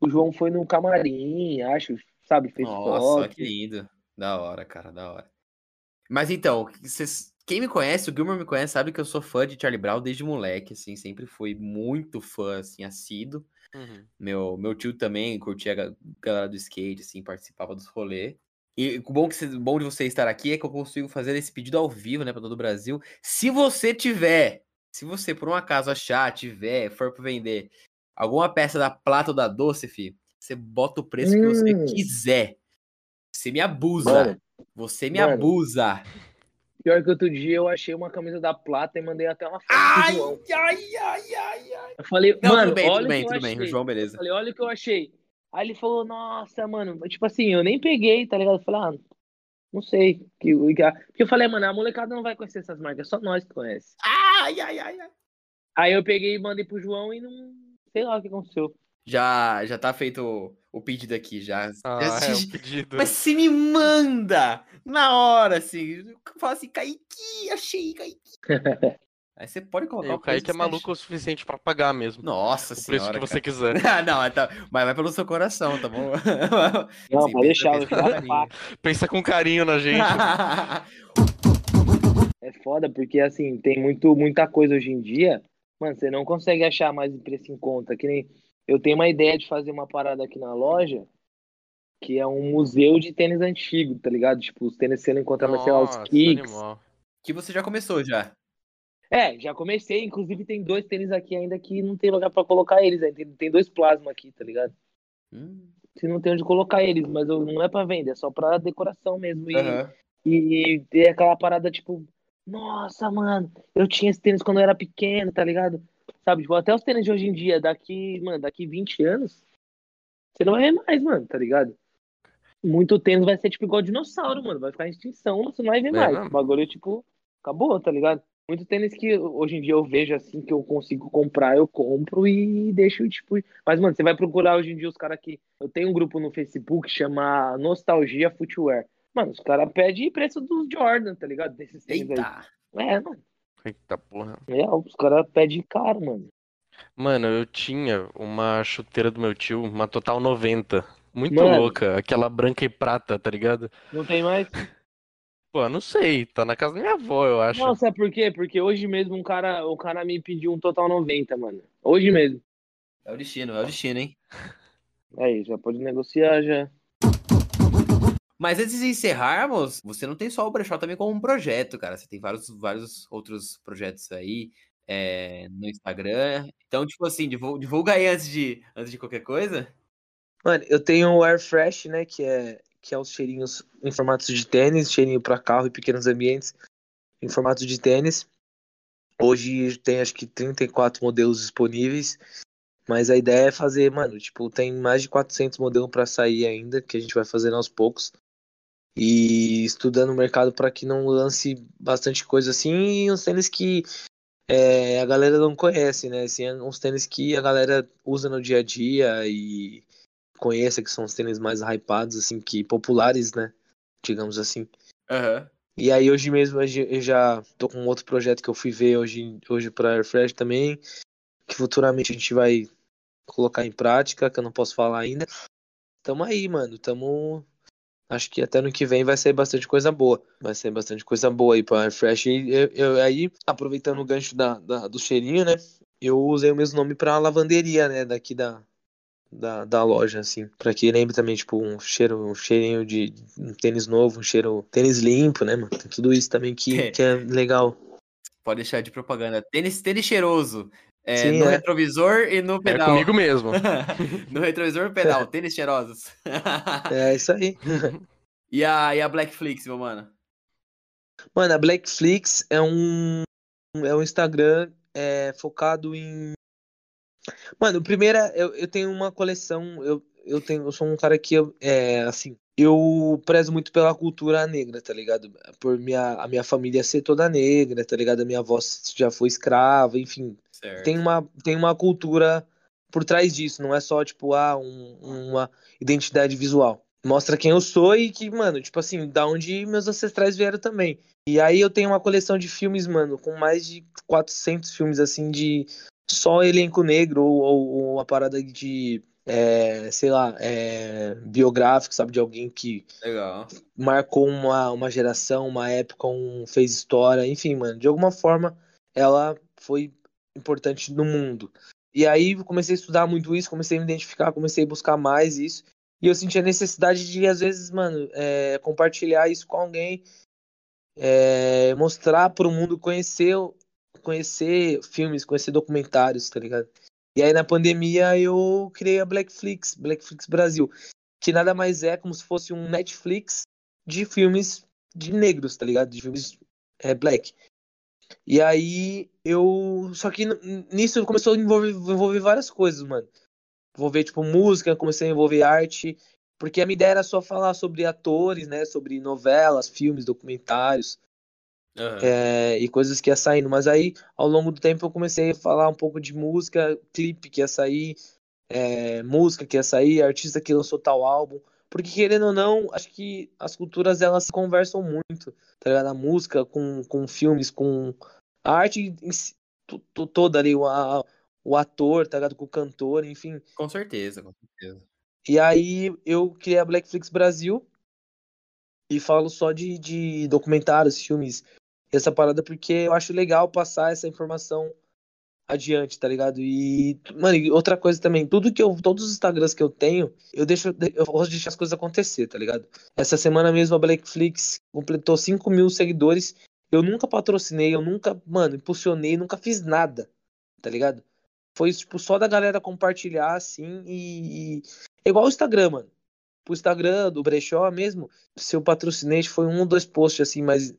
o João foi no camarim, acho, sabe? Fez Nossa, foto. que lindo. Da hora, cara, da hora. Mas então, vocês- quem me conhece, o Gilmer me conhece, sabe que eu sou fã de Charlie Brown desde moleque, assim, sempre fui muito fã, assim, assíduo. Uhum. Meu, meu tio também curtia a ga- galera do skate, assim, participava dos rolês. E o bom, que cê- bom de você estar aqui é que eu consigo fazer esse pedido ao vivo, né, pra todo o Brasil. Se você tiver, se você por um acaso achar, tiver, for pra vender alguma peça da Plata ou da Doce, fi, você bota o preço que você Hum. quiser. Você me abusa. Mano, você me mano. abusa. pior que outro dia eu achei uma camisa da Plata e mandei até uma foto Ai, João. ai, ai, ai, ai. Eu falei, Não, mano, tudo bem, olha tudo bem, eu tudo bem. O. João, Eu beleza. falei, olha o que eu achei. Aí ele falou, nossa, mano, tipo assim, eu nem peguei, tá ligado? Eu falei, ah, não sei. Que, que- porque eu falei, mano, a molecada não vai conhecer essas marcas, só nós que conhece. Ai, ai, ai, ai. Aí eu peguei e mandei pro João e não. Sei lá o que aconteceu. Já, já tá feito o, o pedido aqui, já. Ah, já- é um pedido. Mas você me manda na hora, assim. Fala assim, Kaique, achei, Kaique. Aí você pode colocar E o o preço Kaique é maluco o suficiente pra pagar mesmo. Nossa o preço senhora. que você cara. quiser. Ah, não, mas tá, mas vai pelo seu coração, tá bom? Não, Sim, pode deixar, pensa com. Pensa com carinho na gente. É foda, porque assim, tem muito, muita coisa hoje em dia. Mano, você não consegue achar mais o preço em conta. Que nem. Eu tenho uma ideia de fazer uma parada aqui na loja, que é um museu de tênis antigo, tá ligado? Tipo, os tênis sendo encontrados, sei lá, os kicks. animal. que você já começou já. É, já comecei. Inclusive, tem dois tênis aqui ainda que não tem lugar pra colocar eles. ainda. Tem, tem dois plasma aqui, tá ligado? Hum, Você não tem onde colocar eles, mas eu- não é pra vender, é só pra decoração mesmo. E, aham. e ter aquela parada tipo, nossa, mano, eu tinha esse tênis quando eu era pequeno, tá ligado? Sabe, tipo, até os tênis de hoje em dia, daqui, mano, daqui 20 anos, você não vai ver mais, mano, tá ligado? Muito tênis vai ser tipo igual dinossauro, mano, vai ficar em extinção, você não vai ver É mais. mesmo? O bagulho, tipo, acabou, tá ligado? Muito tênis que hoje em dia eu vejo assim que eu consigo comprar, eu compro e deixo, tipo. Mas, mano, você vai procurar hoje em dia os caras que. Eu tenho um grupo no Facebook que chama Nostalgia Footwear. Mano, os caras pedem preço dos Jordan, tá ligado? Desses tênis Eita. aí. É, mano. Eita porra. É, os caras pedem caro, mano. Mano, eu tinha uma chuteira do meu tio, uma Total 90. Muito Mano. louca. Aquela branca e prata, tá ligado? Não tem mais? Pô, não sei. Tá na casa da minha avó, eu acho. Não, sabe por quê? Porque hoje mesmo um cara, um cara me pediu um Total 90, mano. Hoje mesmo. É o destino, é o destino, hein? Aí, já pode negociar já. Mas antes de encerrarmos, você não tem só o Brechó também como um projeto, cara. Você tem vários, vários outros projetos aí é, no Instagram. Então, tipo assim, divulga, aí antes de, antes de qualquer coisa. Mano, eu tenho o Air Fresh, né? Que é, que é os cheirinhos em formato de tênis, cheirinho para carro e pequenos ambientes em formato de tênis. Hoje tem acho que 34 modelos disponíveis, mas a ideia é fazer, mano, tipo, tem mais de 400 modelos para sair ainda, que a gente vai fazendo aos poucos. E estudando o mercado para que não lance bastante coisa assim, e uns tênis que é, a galera não conhece, né? Assim, é uns tênis que a galera usa no dia a dia e conheça, que são os tênis mais hypados, assim, que populares, né? Digamos assim. Aham. E aí hoje mesmo eu já- tô com outro projeto que eu fui ver hoje, hoje pra Airfresh também, que futuramente a gente vai colocar em prática, que eu não posso falar ainda. Tamo aí, mano. Tamo. Acho que até no que vem vai sair bastante coisa boa. Vai sair bastante coisa boa aí pra Airfresh. E eu, eu- aí, aproveitando o gancho da, da- do cheirinho, né? Eu usei o mesmo nome pra lavanderia, né? Daqui da, da, da loja, assim. Pra que lembre também, tipo, um cheiro, um cheirinho de um tênis novo, um cheiro. Tênis limpo, né, mano? Tem tudo isso também que, É. que é legal. Pode deixar de propaganda. Tênis, tênis cheiroso. É, Sim, no é. retrovisor e no É pedal. comigo mesmo. no retrovisor e no pedal. Tênis cheirosos. É isso aí. e, a, e a Blackflix, meu mano? Mano, a Blackflix é um é um Instagram é, focado em. Mano, primeiro eu, eu tenho uma coleção. Eu, eu tenho, eu sou um cara que é assim, eu prezo muito pela cultura negra, tá ligado? Por minha a minha família ser toda negra, tá ligado? A minha avó já foi escrava, enfim, Certo. tem uma tem uma cultura por trás disso, não é só tipo ah, um- uma identidade visual. Mostra quem eu sou e que, mano, tipo assim, da onde meus ancestrais vieram também. E aí eu tenho uma coleção de filmes, mano, com mais de 400 filmes, assim, de só elenco negro ou, ou, ou uma parada de, é, sei lá, é, biográfico, sabe? De alguém que Legal. marcou uma, uma geração, uma época, um, fez história, enfim, mano. De alguma forma, ela foi importante no mundo. E aí eu comecei a estudar muito isso, comecei a me identificar, comecei a buscar mais isso. E eu senti a necessidade de, às vezes, mano, é, compartilhar isso com alguém, é, mostrar para o mundo conhecer, conhecer filmes, conhecer documentários, tá ligado? E aí na pandemia eu criei a Blackflix, Blackflix Brasil, que nada mais é como se fosse um Netflix de filmes de negros, tá ligado? De filmes é, black. E aí eu. Só que nisso começou a envolver, envolver várias coisas, mano. Envolver, tipo, música, comecei a envolver arte. Porque a minha ideia era só falar sobre atores, né? Sobre novelas, filmes, documentários Aham. é, e coisas que ia saindo. Mas aí, ao longo do tempo, eu comecei a falar um pouco de música, clipe que ia sair, é, música que ia sair, artista que lançou tal álbum. Porque, querendo ou não, acho que as culturas elas conversam muito, tá ligado? A música com, com filmes, com a arte si, to- to- toda ali, o, a- o ator, tá ligado? Com o cantor, enfim. Com certeza, com certeza. E aí eu criei a Blackflix Brasil e falo só de, de documentários, filmes, essa parada, porque eu acho legal passar essa informação adiante, tá ligado? E, mano, outra coisa também, tudo que eu, todos os Instagrams que eu tenho, eu deixo, eu gosto de deixar as coisas acontecer, tá ligado? Essa semana mesmo a Blackflix completou 5 mil seguidores, eu nunca patrocinei, eu nunca, mano, impulsionei, nunca fiz nada, tá ligado? Foi, tipo, só da galera compartilhar, assim, e... e- É igual o Instagram, mano. Pro Instagram do Brechó mesmo, se eu patrocinei, foi um ou dois posts, assim, mas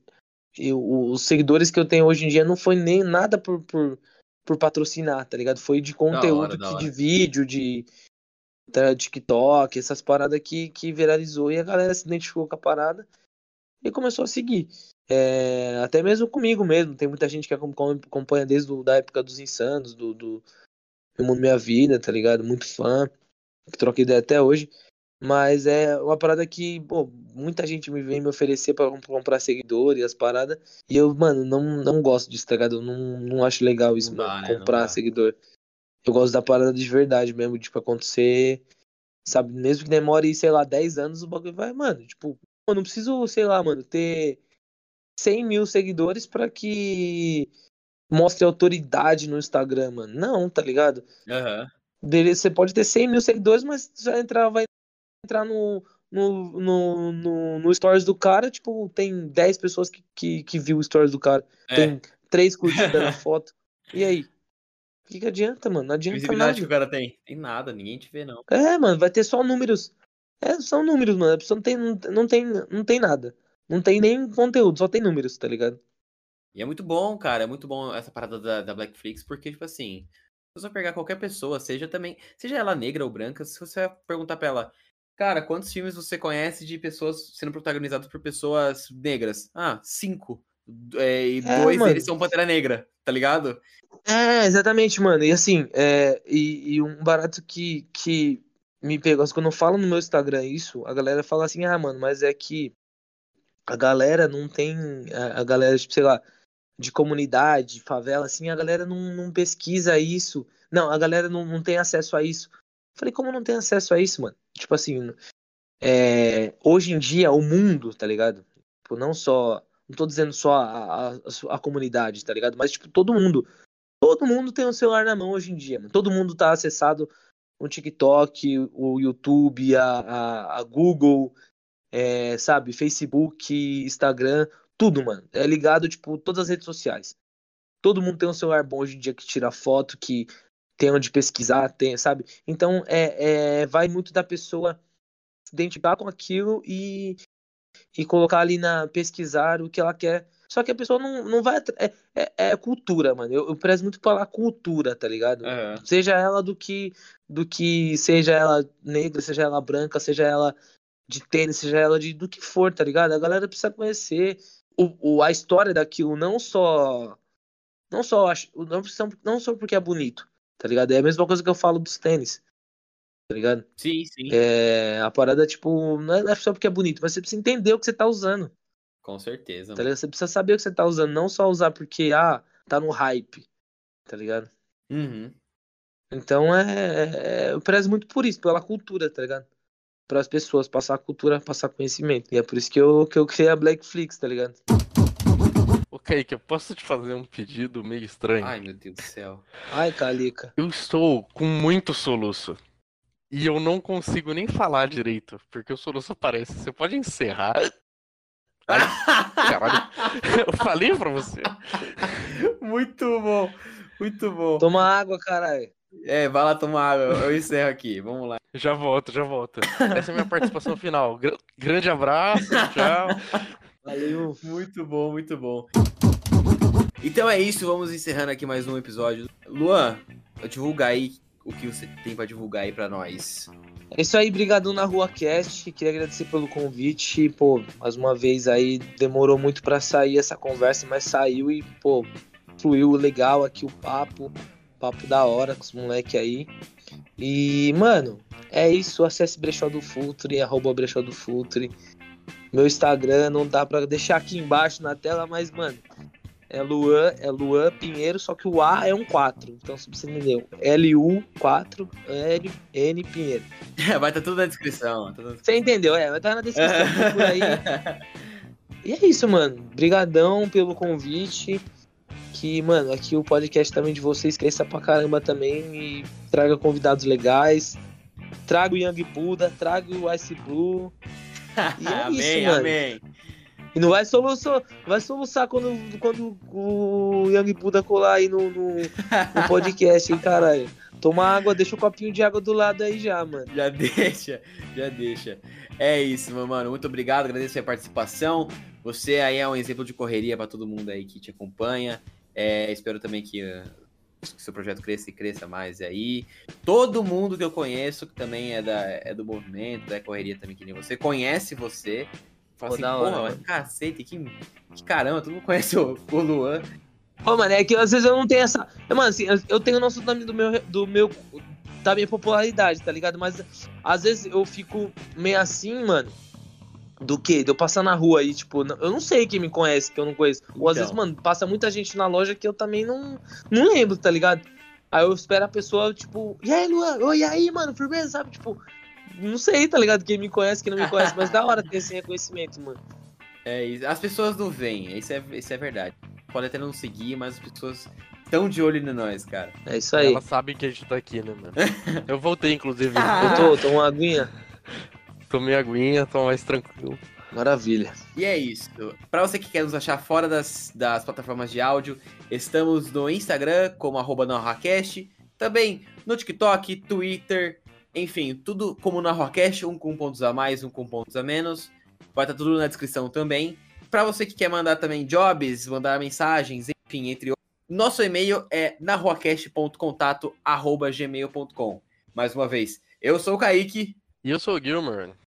eu- os seguidores que eu tenho hoje em dia não foi nem nada por, por, por patrocinar, tá ligado? Foi de conteúdo, hora. de vídeo, de tá, TikTok, essas paradas que, que viralizou e a galera se identificou com a parada e começou a seguir. É, até mesmo comigo mesmo, tem muita gente que acom- acompanha desde a da época dos Insanos, do, do Meu Mundo Minha Vida, tá ligado? Muito fã, que troca ideia até hoje. Mas é uma parada que, pô, muita gente me vem me oferecer pra comp- comprar seguidor e as paradas. E eu, mano, não, não gosto disso, tá ligado? Eu não, não acho legal isso, dá, mano, né? Comprar seguidor. Eu gosto da parada de verdade mesmo, tipo, acontecer, sabe? Mesmo que demore, sei lá, 10 anos, o bagulho vai, mano, tipo, eu não preciso, sei lá, mano, ter 100 mil seguidores pra que mostre autoridade no Instagram, mano. Não, tá ligado? Aham. Beleza, você pode ter 100 mil seguidores, mas vai entrar, vai entrar no, no, no, no, no stories do cara, tipo, tem 10 pessoas que, que, que viu o stories do cara, É. tem 3 curtidas na foto. E aí? O que, que adianta, mano? Não Que adianta visibilidade que nada. o cara tem? Tem nada, ninguém te vê, não. É, mano, vai ter só números. É, são números, mano. A pessoa não tem, não, não tem, não tem nada. Não tem nem conteúdo, só tem números, tá ligado? E é muito bom, cara. É muito bom essa parada da, da Blackflix, porque, tipo assim, se você pegar qualquer pessoa, seja também, seja ela negra ou branca, se você perguntar pra ela, cara, quantos filmes você conhece de pessoas sendo protagonizadas por pessoas negras? Ah, cinco. É, e É, dois mano. deles são Pantera Negra, tá ligado? É, exatamente, mano. E assim, é, e, e um barato que, que me pegou, assim, quando eu falo no meu Instagram isso, a galera fala assim, ah, mano, mas é que a galera não tem, a, a galera, tipo, sei lá, de comunidade, favela, assim, a galera não, não pesquisa isso. Não, a galera não, não tem acesso a isso. Falei, como não tem acesso a isso, mano? Tipo assim, é, hoje em dia, o mundo, tá ligado? Tipo, não só, não tô dizendo só a, a, a comunidade, tá ligado? Mas, tipo, todo mundo. Todo mundo tem um celular na mão hoje em dia, mano. Todo mundo tá acessado o TikTok, o YouTube, a, a, a Google, é, sabe, Facebook, Instagram, tudo, mano. É ligado, tipo, todas as redes sociais. todo mundo tem um celular bom hoje em dia que tira foto, que tem onde pesquisar, tem, sabe? Então é, é vai muito da pessoa se identificar com aquilo e, e colocar ali na pesquisar o que ela quer. Só que a pessoa não, não vai. É, é, é cultura, mano. Eu, eu prezo muito pela cultura, tá ligado? Uhum. Seja ela do que. Do que. Seja ela negra, seja ela branca, seja ela de tênis, seja ela de do que for, tá ligado? A galera precisa conhecer o, o, a história daquilo, não só. Não só, não, não só porque é bonito, tá ligado? É a mesma coisa que eu falo dos tênis, tá ligado? Sim, sim. É, a parada, tipo, não é só porque é bonito, mas você precisa entender o que você tá usando. Com certeza. Tá ligado? Você precisa saber o que você tá usando, não só usar porque, ah, tá no hype, tá ligado? Uhum. Então é, é, Eu prezo muito por isso, pela cultura, tá ligado? Para as pessoas, passar cultura, passar conhecimento. E é por isso que eu, que eu criei a Blackflix, tá ligado? Ok, que eu posso te fazer um pedido meio estranho? Ai, meu Deus do céu. Ai, Calica. Eu estou com muito soluço. E eu não consigo nem falar direito, porque o soluço aparece. Você pode encerrar. Ai, caralho. Eu falei pra você. Muito bom. Muito bom. Toma água, caralho. É, vai lá tomar água. Eu encerro aqui. Vamos lá. Já volto, já volto. Essa é a minha participação final. Gr grande abraço, tchau. Valeu. Muito bom, muito bom. Então é isso, vamos encerrando aqui mais um episódio. Luan, divulga aí o que você tem para divulgar aí para nós. É isso aí, brigadão na Rua Cast. Queria agradecer pelo convite. Pô, mais uma vez aí demorou muito para sair essa conversa, mas saiu e, pô, fluiu legal aqui o papo. Papo da hora com os moleques aí. E, mano, é isso. Acesse Brechó do Futre, arroba Brechó do Futre. Meu Instagram não dá pra deixar aqui embaixo na tela, mas, mano, é Luan, é Luan Pinheiro, só que o A é um 4. Então, se você entendeu, L-U-4, L-N Pinheiro. vai estar tá tudo na descrição. Tudo na Você entendeu? É, vai estar tá na descrição por aí. E é isso, mano. Brigadão pelo convite. Que, mano, aqui o podcast também de vocês cresça pra caramba também e traga convidados legais. Traga o Young Buda, traga o Ice Blue. E é amém, isso, mano. amém. E não vai soluçar, vai soluçar quando, quando o Young Buda colar aí no, no, no podcast, hein, caralho. Toma água, deixa o um copinho de água do lado aí já, mano. Já deixa, já deixa. É isso, meu mano. Muito obrigado, agradeço a participação. Você aí é um exemplo de correria para todo mundo aí que te acompanha. É, espero também que, que seu projeto cresça e cresça mais aí. Todo mundo que eu conheço, que também é, da, é do movimento, da correria também, que nem você, conhece você. Fala Pô, assim, porra, hora, cacete, que, que caramba, todo mundo conhece o, o Luan. Pô, mano, é que às vezes eu não tenho essa. Mano, assim, eu tenho noção do meu, do meu. da minha popularidade, tá ligado? Mas às vezes eu fico meio assim, mano. Do que? De eu passar na rua aí, tipo, eu não sei quem me conhece, que eu não conheço. Então. Ou às vezes, então. mano, passa muita gente na loja que eu também não, não lembro, tá ligado? Aí eu espero a pessoa, tipo, e aí, Luan? Oi, e aí, mano, firmeza, sabe? Tipo, não sei, tá ligado? Quem me conhece, quem não me conhece, mas da hora ter esse reconhecimento, mano. É isso. As pessoas não veem, isso é, isso é verdade. Pode até não seguir, mas as pessoas estão de olho em nós, cara. É isso aí. Elas sabem que a gente tá aqui, né, mano? Eu voltei, inclusive. Eu tô, tô uma aguinha. Tomei aguinha, tô mais tranquilo. Maravilha. E é isso. Para você que quer nos achar fora das, das plataformas de áudio, estamos no Instagram como arroba também no TikTok, Twitter, enfim, tudo como na Rockcast, um com pontos a mais, um com pontos a menos. Vai estar tá tudo na descrição também. Para você que quer mandar também jobs, mandar mensagens, enfim, entre outros, nosso e-mail é narroacast.contato@gmail.com. Mais uma vez, eu sou o Kaique. Eu sou o Gilmer.